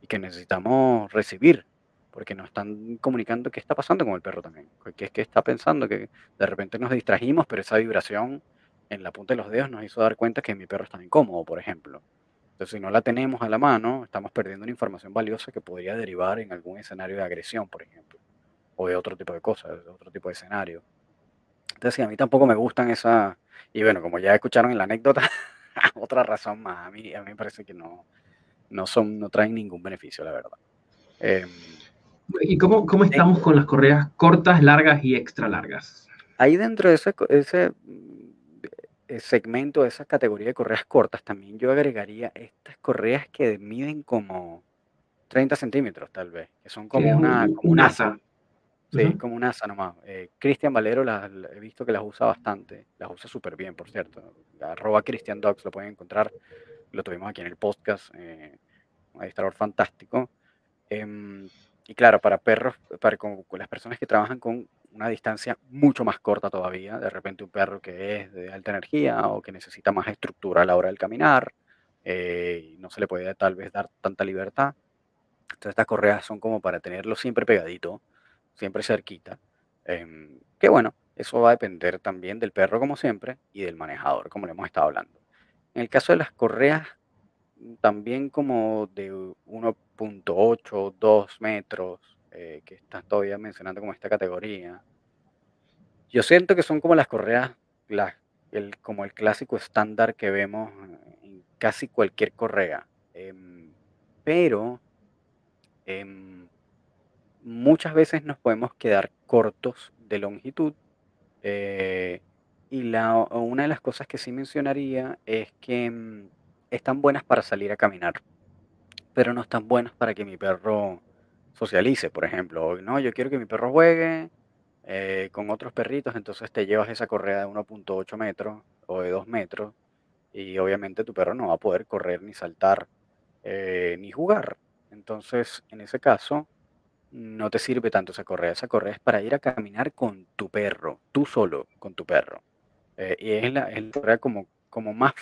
y que necesitamos recibir, porque nos están comunicando qué está pasando con el perro también, que es que está pensando que de repente nos distrajimos, pero esa vibración en la punta de los dedos nos hizo dar cuenta que mi perro está incómodo, por ejemplo. Entonces, si no la tenemos a la mano, estamos perdiendo una información valiosa que podría derivar en algún escenario de agresión, por ejemplo o de otro tipo de cosas, de otro tipo de escenario. Entonces, a mí tampoco me gustan esas, y bueno, como ya escucharon en la anécdota, otra razón más, a mí, a mí me parece que no, no, son, no traen ningún beneficio, la verdad. Em, ¿Y cómo, cómo estamos con las correas cortas, largas y extra largas? Ahí dentro de ese, ese eh, segmento, de esa categoría de correas cortas, también yo agregaría estas correas que miden como 30 centímetros, tal vez, que son como una, como una asa. Sí, como un asa nomás. Eh, Cristian Valero he visto que las usa bastante. Las usa súper bien, por cierto. Arroba Christian Dogs lo pueden encontrar. Lo tuvimos aquí en el podcast. Eh, un administrador fantástico. Em, y claro, para perros, para con, las personas que trabajan con una distancia mucho más corta todavía, de repente un perro que es de alta energía o que necesita más estructura a la hora del caminar, eh, no se le puede tal vez dar tanta libertad. Entonces estas correas son como para tenerlo siempre pegadito siempre cerquita. Em, que bueno, eso va a depender también del perro como siempre y del manejador, como le hemos estado hablando. En el caso de las correas, también como de 1.8, 2 metros, eh, que estás todavía mencionando como esta categoría. Yo siento que son como las correas, el, como el clásico estándar que vemos en casi cualquier correa. Em, pero em, muchas veces nos podemos quedar cortos de longitud. Eh, y la, una de las cosas que sí mencionaría es que em, están buenas para salir a caminar, pero no están buenas para que mi perro socialice, por ejemplo. No, yo quiero que mi perro juegue eh, con otros perritos, entonces te llevas esa correa de 1.8 metros o de 2 metros y obviamente tu perro no va a poder correr ni saltar eh, ni jugar. Entonces, en ese caso, no te sirve tanto esa correa. Esa correa es para ir a caminar con tu perro, tú solo con tu perro. Eh, y es la, correa como, como más,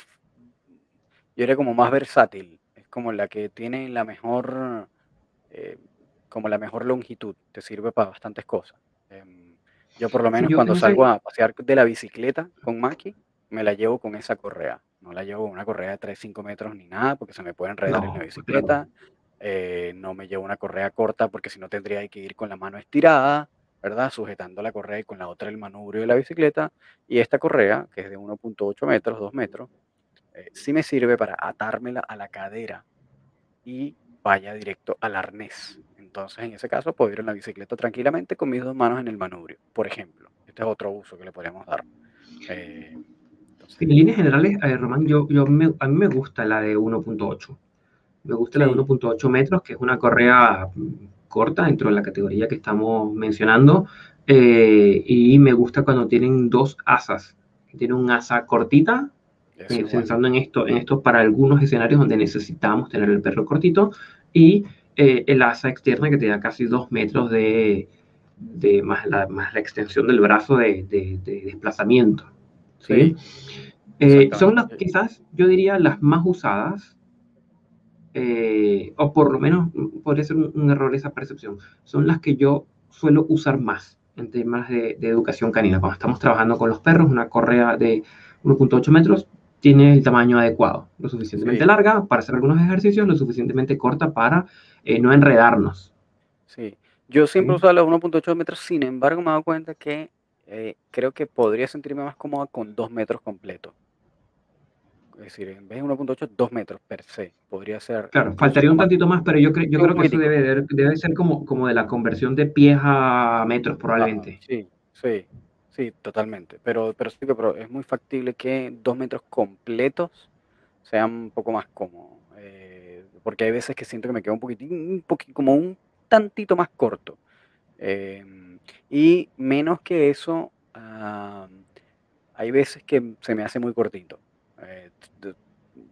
yo diría como más versátil. Es como la que tiene la mejor, como la mejor longitud. Te sirve para bastantes cosas. Em, yo por lo menos cuando salgo a pasear de la bicicleta con Maki, me la llevo con esa correa. No la llevo una correa de 3-5 metros ni nada, porque se me puede enredar en la bicicleta. Eh, no me llevo una correa corta porque si no tendría que ir con la mano estirada, ¿verdad? Sujetando la correa y con la otra el manubrio de la bicicleta. Y esta correa, que es de 1.8 metros, 2 metros, eh, sí me sirve para atármela a la cadera y vaya directo al arnés. Entonces, en ese caso, puedo ir en la bicicleta tranquilamente con mis dos manos en el manubrio, por ejemplo. Este es otro uso que le podríamos dar. Eh, en líneas generales, Román, yo a mí me gusta la de 1.8. Me gusta la de 1.8 metros, que es una correa mm, corta dentro de la categoría que estamos mencionando. Eh, y me gusta cuando tienen dos asas. Tiene un asa cortita, pensando en esto, en esto para algunos escenarios donde necesitamos tener el perro cortito, y eh, el asa externa que te da casi dos metros de, de más, la, más la extensión del brazo de, de, desplazamiento. ¿sí? Eh, son las, quizás, yo diría, las más usadas, eh, o por lo menos podría ser un, error esa percepción, son las que yo suelo usar más en temas de, de educación canina. Cuando estamos trabajando con los perros, una correa de 1.8 metros tiene el tamaño adecuado, lo suficientemente larga para hacer algunos ejercicios, lo suficientemente corta para eh, no enredarnos. Sí, yo siempre uso los 1.8 metros, sin embargo me he dado cuenta que eh, creo que podría sentirme más cómoda con 2 metros completos. Es decir, en vez de 1.8, 2 metros per se. Podría ser. Claro, faltaría un tantito más, pero yo, creo, yo creo que eso debe, debe ser como, como de la conversión de pies a metros, probablemente. sí, sí. Sí, totalmente. Pero, pero sí pero es muy factible que dos metros completos sean un poco más cómodos. Eh, porque hay veces que siento que me queda un poquitín, un poquito, como un tantito más corto. Em, y menos que eso, ah, hay veces que se me hace muy cortito. Eh,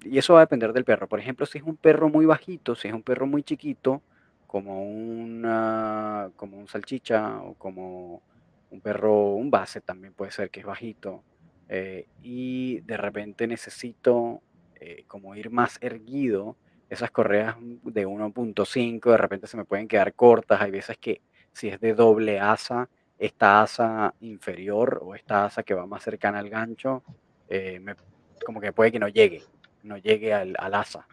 y eso va a depender del perro. Por ejemplo, si es un perro muy bajito, si es un perro muy chiquito, como una, como un salchicha o como un perro, un base también puede ser que es bajito, eh, y de repente necesito eh, como ir más erguido, esas correas de 1.5 de repente se me pueden quedar cortas, hay veces que si es de doble asa, esta asa inferior o esta asa que va más cercana al gancho, eh, como que puede que no llegue, no llegue al, asa,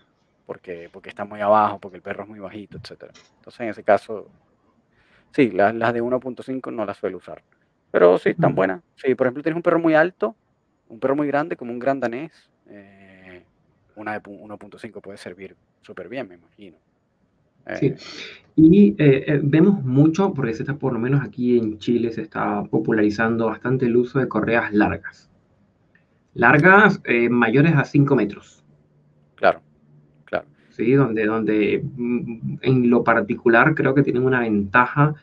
porque, porque está muy abajo, porque el perro es muy bajito, etc. Entonces en ese caso Sí, las, de 1.5 no las suelo usar. Pero sí, están buenas. Sí, por ejemplo, tienes un perro muy alto, un perro muy grande, como un gran danés, eh, una de 1.5 puede servir súper bien, me imagino. sí. Eh, y eh, vemos mucho, porque se está, por lo menos aquí en Chile se está popularizando bastante el uso de correas largas. Largas, mayores a 5 metros. Claro, claro. Sí, donde, donde mm, en lo particular creo que tienen una ventaja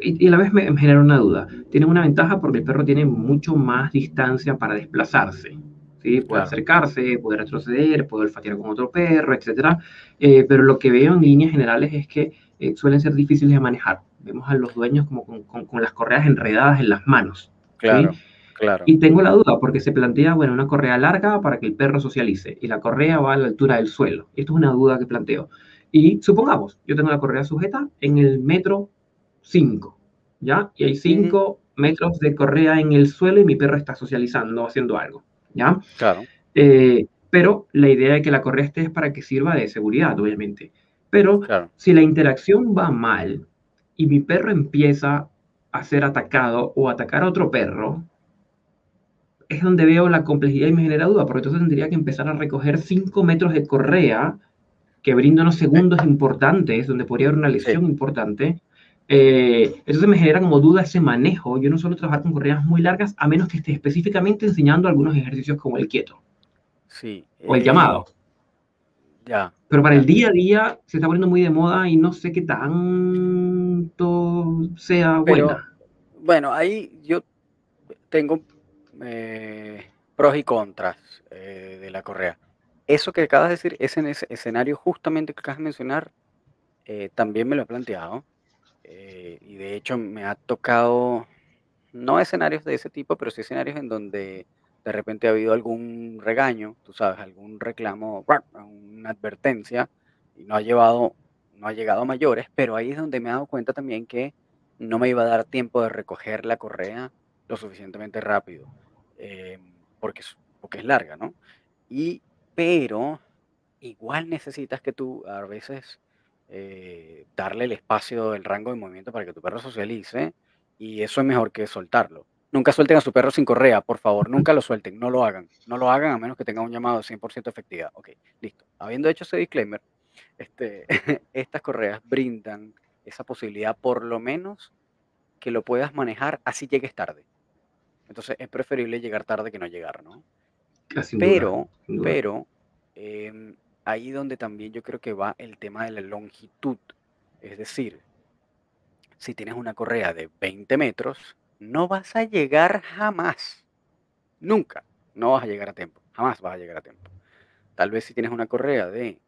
y, a la vez me, genera una duda. Tiene una ventaja porque el perro tiene mucho más distancia para desplazarse. ¿sí? Puede acercarse, puede retroceder, puede olfatear con otro perro, etc. Eh, pero lo que veo en líneas generales es que eh, suelen ser difíciles de manejar. Vemos a los dueños como con, con, las correas enredadas en las manos. Claro. Claro. Y tengo la duda porque se plantea, bueno, una correa larga para que el perro socialice y la correa va a la altura del suelo. Esto es una duda que planteo. Y supongamos, yo tengo la correa sujeta en el metro 5. ¿ya? Y hay 5 metros de correa en el suelo y mi perro está socializando, haciendo algo, ¿ya? Claro. Eh, pero la idea de que la correa esté es para que sirva de seguridad, obviamente. Pero si la interacción va mal y mi perro empieza a ser atacado o atacar a otro perro, es donde veo la complejidad y me genera duda, porque entonces tendría que empezar a recoger 5 metros de correa que brinda unos segundos importantes, donde podría haber una lesión importante. Eh, entonces me genera como duda ese manejo. Yo no suelo trabajar con correas muy largas, a menos que esté específicamente enseñando algunos ejercicios como el quieto. Sí. O el llamado. Eh, ya. Pero para el día a día se está poniendo muy de moda y no sé qué tanto sea bueno. Bueno, ahí yo tengo eh, pros y contras eh, de la correa. Eso que acabas de decir, ese, escenario justamente que acabas de mencionar, eh, también me lo he planteado. y de hecho me ha tocado, no escenarios de ese tipo, pero sí escenarios en donde de repente ha habido algún regaño, tú sabes, algún reclamo, una advertencia, y no ha llevado, no ha llegado a mayores, pero ahí es donde me he dado cuenta también que no me iba a dar tiempo de recoger la correa lo suficientemente rápido. Eh, porque, es, porque es larga, ¿no? Y, pero igual necesitas que tú a veces eh, darle el espacio, el rango de movimiento para que tu perro socialice y eso es mejor que soltarlo. Nunca suelten a su perro sin correa, por favor, nunca lo suelten, no lo hagan. No lo hagan a menos que tengan un llamado de 100% efectividad. Ok, listo. Habiendo hecho ese disclaimer, este, estas correas brindan esa posibilidad por lo menos que lo puedas manejar así llegues tarde. Entonces es preferible llegar tarde que no llegar, ¿no? pero, pero, em, ahí donde también yo creo que va el tema de la longitud. Es decir, si tienes una correa de 20 metros, no vas a llegar jamás. Nunca. No vas a llegar a tiempo. Jamás vas a llegar a tiempo. Tal vez si tienes una correa de,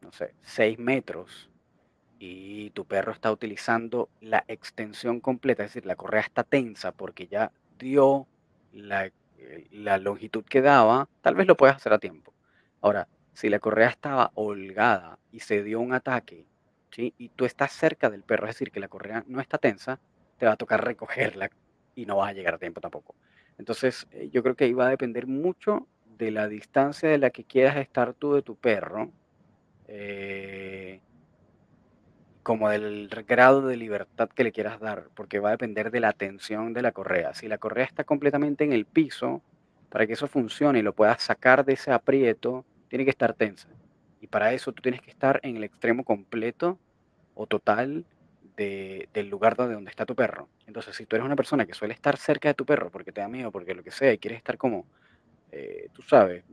no sé, 6 metros y tu perro está utilizando la extensión completa, es decir, la correa está tensa porque ya dio la, la longitud que daba, tal vez lo puedas hacer a tiempo. Ahora, si la correa estaba holgada y se dio un ataque, ¿sí? y tú estás cerca del perro, es decir, que la correa no está tensa, te va a tocar recogerla y no vas a llegar a tiempo tampoco. Entonces, eh, yo creo que ahí va a depender mucho de la distancia de la que quieras estar tú de tu perro. Eh, como del grado de libertad que le quieras dar, porque va a depender de la tensión de la correa. Si la correa está completamente en el piso, para que eso funcione y lo puedas sacar de ese aprieto, tiene que estar tensa. Y para eso tú tienes que estar en el extremo completo o total del lugar donde, donde está tu perro. Entonces, si tú eres una persona que suele estar cerca de tu perro porque te da miedo, porque lo que sea, y quieres estar como, eh, tú sabes,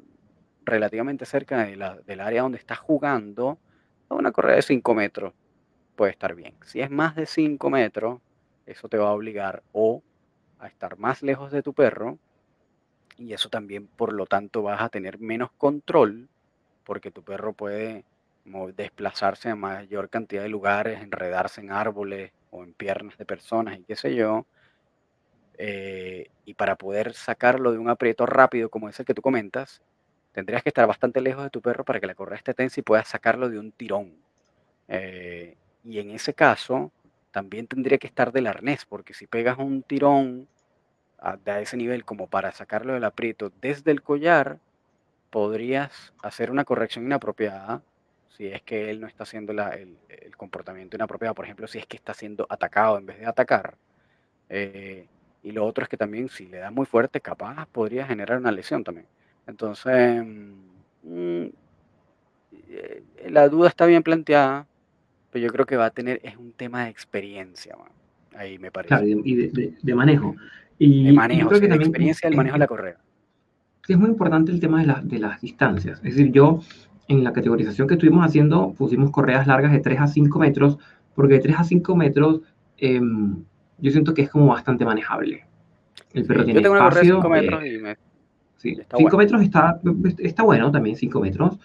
relativamente cerca de del área donde estás jugando, una correa de 5 metros puede estar bien. Si es más de 5 metros, eso te va a obligar o a estar más lejos de tu perro y eso también, por lo tanto, vas a tener menos control porque tu perro puede desplazarse a mayor cantidad de lugares, enredarse en árboles o en piernas de personas y qué sé yo. Eh, y para poder sacarlo de un aprieto rápido como ese que tú comentas, tendrías que estar bastante lejos de tu perro para que la correa esté tensa y puedas sacarlo de un tirón. Eh, y en ese caso, también tendría que estar del arnés, porque si pegas un tirón a, ese nivel como para sacarlo del aprieto desde el collar, podrías hacer una corrección inapropiada si es que él no está haciendo el, comportamiento inapropiado. Por ejemplo, si es que está siendo atacado en vez de atacar. Eh, y lo otro es que también si le das muy fuerte, capaz podría generar una lesión también. Entonces, mm, eh, la duda está bien planteada yo creo que va a tener, es un tema de experiencia, ahí me parece. y de, manejo. Y de manejo, creo que también, experiencia del manejo de la correa. Es muy importante el tema de, de las distancias. Es decir, yo en la categorización que estuvimos haciendo pusimos correas largas de 3 a 5 metros, porque de 3 a 5 metros em, yo siento que es como bastante manejable. El perro tiene yo tengo espacio, una correa de 5 metros y me... Sí, 5 metros está, está bueno también, 5 metros.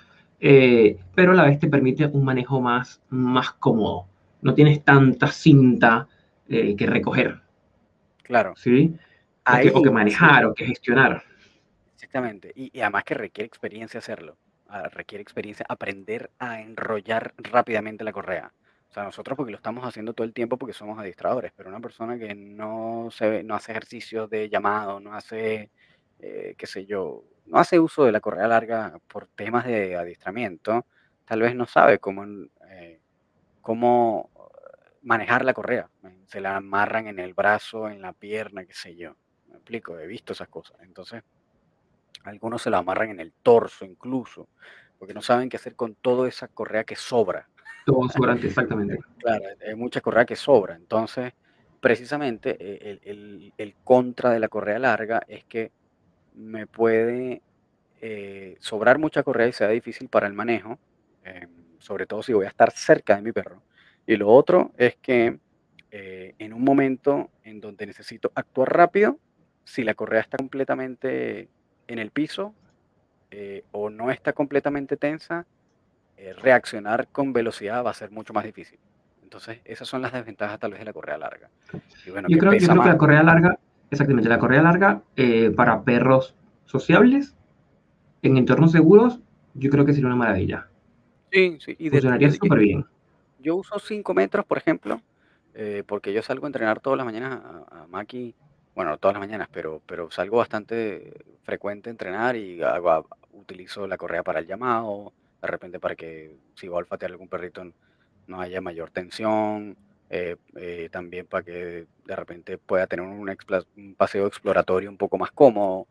Eh, pero a la vez te permite un manejo más, más cómodo. No tienes tanta cinta eh, que recoger. Claro. ¿Sí? o, que, manejar o que gestionar. Exactamente. Y, además que requiere experiencia hacerlo. Ah, requiere experiencia aprender a enrollar rápidamente la correa. O sea, nosotros porque lo estamos haciendo todo el tiempo porque somos adiestradores, pero una persona que no, se, no hace ejercicios de llamado, no hace, eh, qué sé yo, no hace uso de la correa larga por temas de adiestramiento, tal vez no sabe cómo, eh, cómo manejar la correa. Se la amarran en el brazo, en la pierna, qué sé yo. Me explico, he visto esas cosas. Entonces, algunos se la amarran en el torso incluso, porque no saben qué hacer con toda esa correa que sobra. Todo sobrante, exactamente. claro, hay mucha correa que sobra. Entonces, precisamente, e, el, contra de la correa larga es que me puede eh, sobrar mucha correa y sea difícil para el manejo, em, sobre todo si voy a estar cerca de mi perro. Y lo otro es que eh, en un momento en donde necesito actuar rápido, si la correa está completamente en el piso eh, o no está completamente tensa, eh, reaccionar con velocidad va a ser mucho más difícil. Entonces, esas son las desventajas tal vez de la correa larga. yo, creo, que la correa larga, exactamente, la correa larga para perros sociables, en entornos seguros, yo creo que sería una maravilla. Sí, sí. Y Funcionaría súper bien yo uso 5 metros, por ejemplo, eh, porque yo salgo a entrenar todas las mañanas a, Maki, bueno, todas las mañanas, pero, pero salgo bastante frecuente a entrenar y hago, utilizo la correa para el llamado, de repente para que si voy a olfatear algún perrito no haya mayor tensión, eh, eh, también para que de repente pueda tener un, un, paseo exploratorio un poco más cómodo.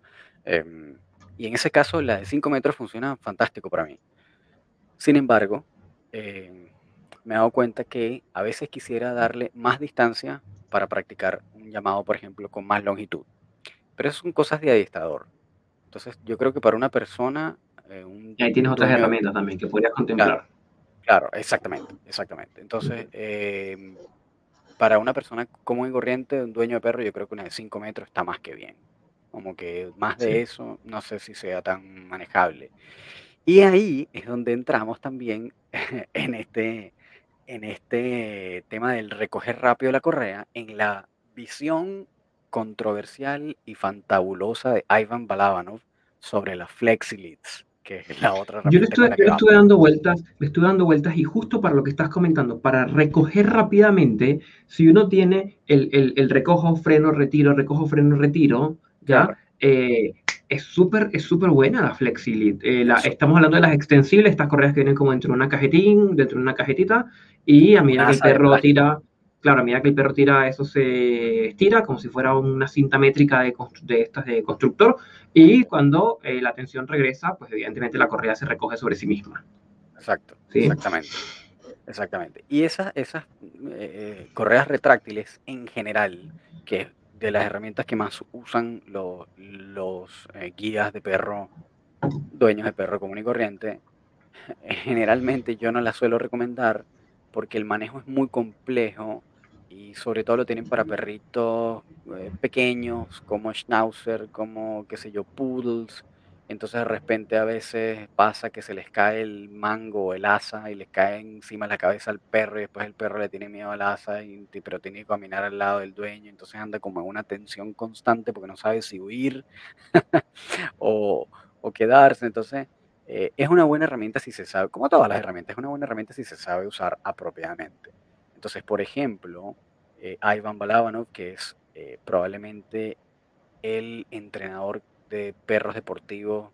Em, y en ese caso la de 5 metros funciona fantástico para mí. Sin embargo, em, me he dado cuenta que a veces quisiera darle más distancia para practicar un llamado, por ejemplo, con más longitud. Pero eso son cosas de adiestrador. Entonces, yo creo que para una persona... Eh, y ahí tienes otras herramientas también que podrías contemplar. Claro, exactamente, exactamente. Entonces, em, para una persona común y corriente, un dueño de perro, yo creo que una de 5 metros está más que bien. Como que más de eso, no sé si sea tan manejable. Y ahí es donde entramos también en este, en este tema del recoger rápido la correa, en la visión controversial y fantabulosa de Ivan Balabanov sobre la FlexiLeads, que es la otra Yo le estuve, dando vueltas, le estoy dando vueltas y justo para lo que estás comentando, para recoger rápidamente, si uno tiene el, recojo, freno, retiro, recojo, freno, retiro, ¿ya? Eh, es súper es súper buena la FlexiLead. Eh, estamos hablando de las extensibles, estas correas que vienen como dentro de una cajetín, dentro de una cajetita, y a medida que el perro tira, claro, a medida que el perro tira, eso se estira como si fuera una cinta métrica de, de estas de constructor, y cuando eh, la tensión regresa, pues evidentemente la correa se recoge sobre sí misma. Exacto, exactamente. Exactamente. Y esas, esas eh, correas retráctiles en general, que de las herramientas que más usan los, los eh, guías de perro, dueños de perro común y corriente, generalmente yo no las suelo recomendar porque el manejo es muy complejo y sobre todo lo tienen para perritos eh, pequeños como schnauzer, como qué sé yo, poodles, entonces de repente a veces pasa que se les cae el mango o el asa y les cae encima la cabeza al perro y después el perro le tiene miedo al asa, y, pero tiene que caminar al lado del dueño, entonces anda como en una tensión constante porque no sabe si huir o, quedarse. Entonces eh, es una buena herramienta si se sabe, como todas las herramientas, es una buena herramienta si se sabe usar apropiadamente. Entonces, por ejemplo, eh, Ivan Balabanov, que es eh, probablemente el entrenador de perros deportivos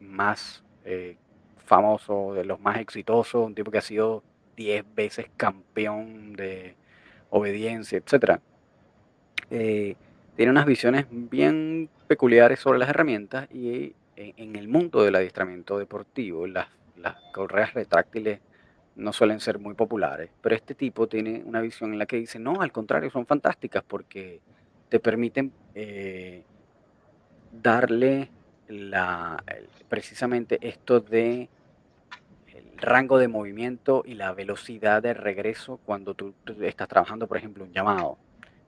más eh, famoso, de los más exitosos, un tipo que ha sido 10 veces campeón de obediencia, etc. Eh, tiene unas visiones bien peculiares sobre las herramientas y en, el mundo del adiestramiento deportivo las, las correas retráctiles no suelen ser muy populares, pero este tipo tiene una visión en la que dice, no, al contrario, son fantásticas porque te permiten eh, darle la, precisamente esto de el rango de movimiento y la velocidad de regreso cuando tú, estás trabajando, por ejemplo, un llamado.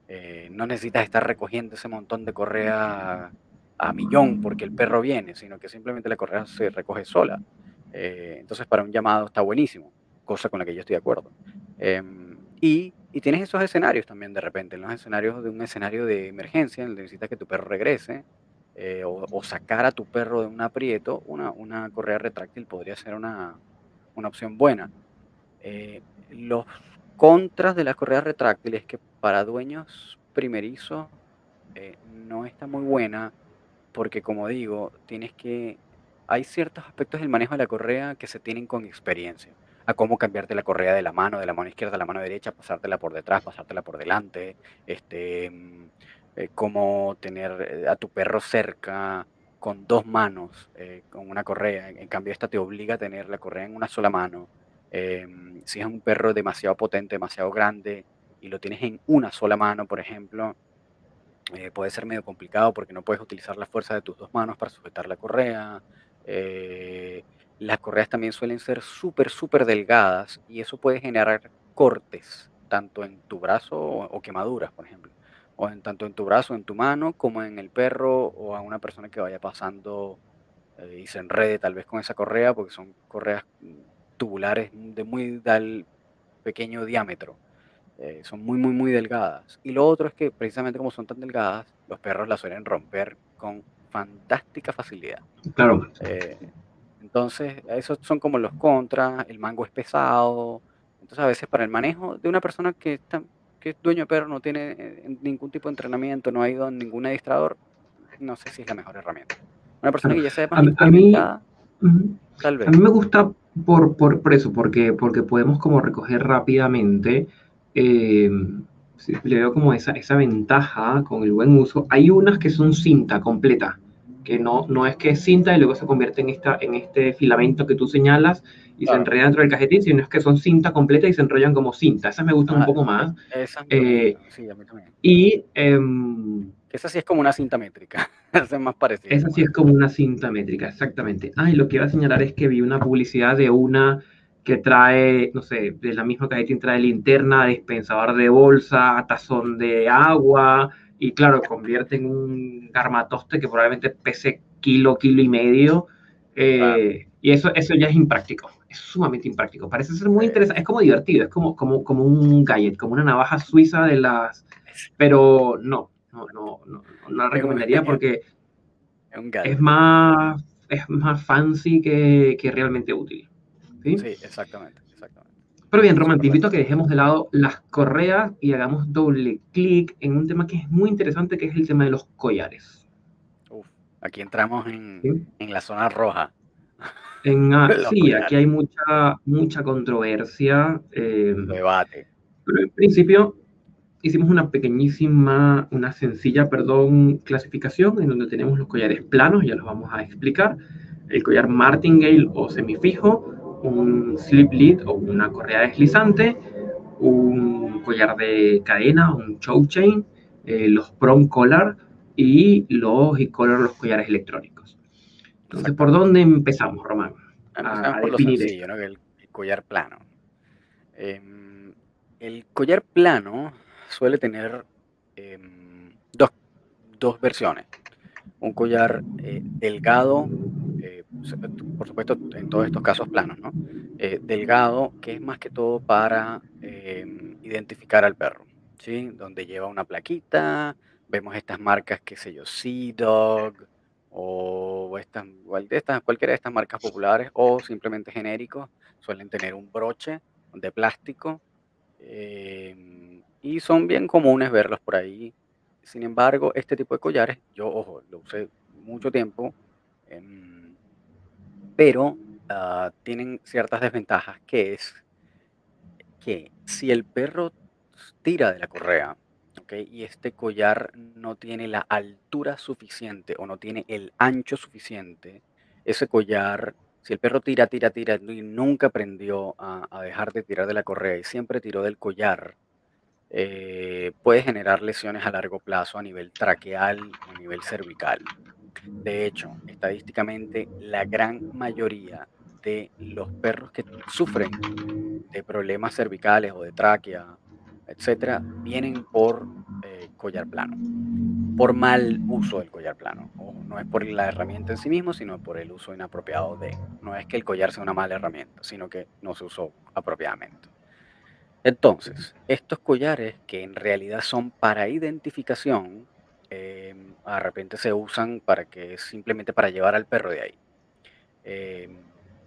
Eh, no necesitas estar recogiendo ese montón de correa a millón porque el perro viene, sino que simplemente la correa se recoge sola. Eh, entonces, para un llamado está buenísimo, cosa con la que yo estoy de acuerdo. Em, y, y, tienes esos escenarios también de repente, en los escenarios de un escenario de emergencia, en el que necesitas que tu perro regrese, eh, o, sacar a tu perro de un aprieto, una, una correa retráctil podría ser una, una opción buena. Eh, los contras de las correas retráctiles que para dueños primerizos eh, no está muy buena porque como digo, tienes que hay ciertos aspectos del manejo de la correa que se tienen con experiencia. Cómo cambiarte la correa de la mano, de la mano izquierda a la mano derecha, pasártela por detrás, pasártela por delante, este, mm, eh, cómo tener eh, a tu perro cerca con dos manos, eh, con una correa. En cambio, esta te obliga a tener la correa en una sola mano. Em, si es un perro demasiado potente, demasiado grande, y lo tienes en una sola mano, por ejemplo, puede ser medio complicado porque no puedes utilizar la fuerza de tus dos manos para sujetar la correa. Las correas también suelen ser súper, súper delgadas y eso puede generar cortes, tanto en tu brazo o, quemaduras, por ejemplo, o en, tanto en tu brazo, en tu mano, como en el perro o a una persona que vaya pasando eh, y se enrede tal vez con esa correa, porque son correas tubulares de muy pequeño diámetro. Eh, son muy, muy, muy delgadas. Y lo otro es que precisamente como son tan delgadas, los perros las suelen romper con fantástica facilidad. Claro. Eh, entonces, esos son como los contras, el mango es pesado. Entonces, a veces para el manejo de una persona que, está, que es dueño de perro, no tiene eh, ningún tipo de entrenamiento, no ha ido a ningún adiestrador, no sé si es la mejor herramienta. Una persona que ya sepa a, mí, tal vez. A mí me gusta por, por, eso, porque, porque podemos como recoger rápidamente eh, le veo como esa, esa ventaja con el buen uso. Hay unas que son cinta completa, que no, no es que es cinta y luego se convierte en, esta, en este filamento que tú señalas y se enreda dentro del cajetín, sino es que son cinta completa y se enrollan como cinta. Esas me gustan un ah, poco más. Eh, sí, a mí también. Y... Em, esa sí es como una cinta métrica. esa es más parecida. Esa sí es como una cinta métrica, exactamente. Ah, y lo que iba a señalar es que vi una publicidad de una que trae, no sé, de la misma cajetín trae linterna, dispensador de bolsa, tazón de agua, y claro, convierte en un armatoste que probablemente pese kilo, kilo y medio. Eh, y eso, eso ya es impráctico, es sumamente impráctico. Parece ser muy interesante, es como divertido, es como, como, como un gadget, como una navaja suiza de las... Pero no, no, no, no, no la recomendaría porque es más, es más fancy que, que realmente útil. ¿Sí? exactamente, exactamente. Pero bien, Román, te invito a que dejemos de lado las correas y hagamos doble clic en un tema que es muy interesante, que es el tema de los collares. Uf, aquí entramos en, en la zona roja. En, ah, sí, aquí hay mucha, mucha controversia. Eh, Debate. Pero en principio hicimos una pequeñísima, una sencilla, perdón, clasificación en donde tenemos los collares planos, ya los vamos a explicar. El collar martingale o semifijo, un slip lead o una correa deslizante, un collar de cadena, un choke chain, eh, los prom collar y los e collar, los collares electrónicos. Entonces, ¿por dónde empezamos, Román? A, definir el, collar plano. Em, el collar plano suele tener em, dos, dos, versiones. Un collar eh, delgado por supuesto, en todos estos casos planos, ¿no? Eh, delgado, que es más que todo para em, identificar al perro, ¿sí? Donde lleva una plaquita, vemos estas marcas, qué sé yo, Sea Dog, o estas, estas, cualquiera de estas marcas populares, o simplemente genéricos, suelen tener un broche de plástico, em, y son bien comunes verlos por ahí. Sin embargo, este tipo de collares, yo, ojo, lo usé mucho tiempo, pero ah, tienen ciertas desventajas, que es que si el perro tira de la correa, y este collar no tiene la altura suficiente o no tiene el ancho suficiente, ese collar, si el perro tira, tira, tira y nunca aprendió a, dejar de tirar de la correa y siempre tiró del collar, eh, puede generar lesiones a largo plazo a nivel traqueal o a nivel cervical. De hecho, estadísticamente, la gran mayoría de los perros que sufren de problemas cervicales o de tráquea, etcétera, vienen por eh, collar plano, por mal uso del collar plano. no es por la herramienta en sí mismo, sino por el uso inapropiado de. No es que el collar sea una mala herramienta, sino que no se usó apropiadamente. Entonces, estos collares que en realidad son para identificación, Em, de repente se usan para que simplemente para llevar al perro de ahí. Em,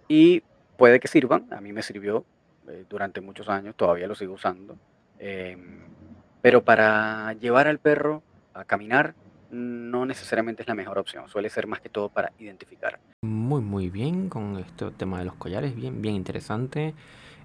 y puede que sirvan, a mí me sirvió eh, durante muchos años, todavía lo sigo usando. Em, pero para llevar al perro a caminar no necesariamente es la mejor opción, suele ser más que todo para identificar. Muy muy bien con este tema de los collares, bien bien interesante.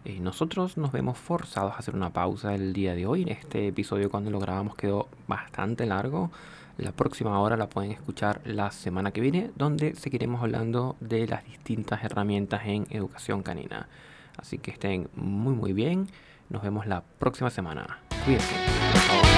Eh, nosotros nos vemos forzados a hacer una pausa el día de hoy. Este episodio cuando lo grabamos quedó bastante largo. La próxima hora la pueden escuchar la semana que viene, donde seguiremos hablando de las distintas herramientas en educación canina. Así que estén muy muy bien. Nos vemos la próxima semana. Cuídense.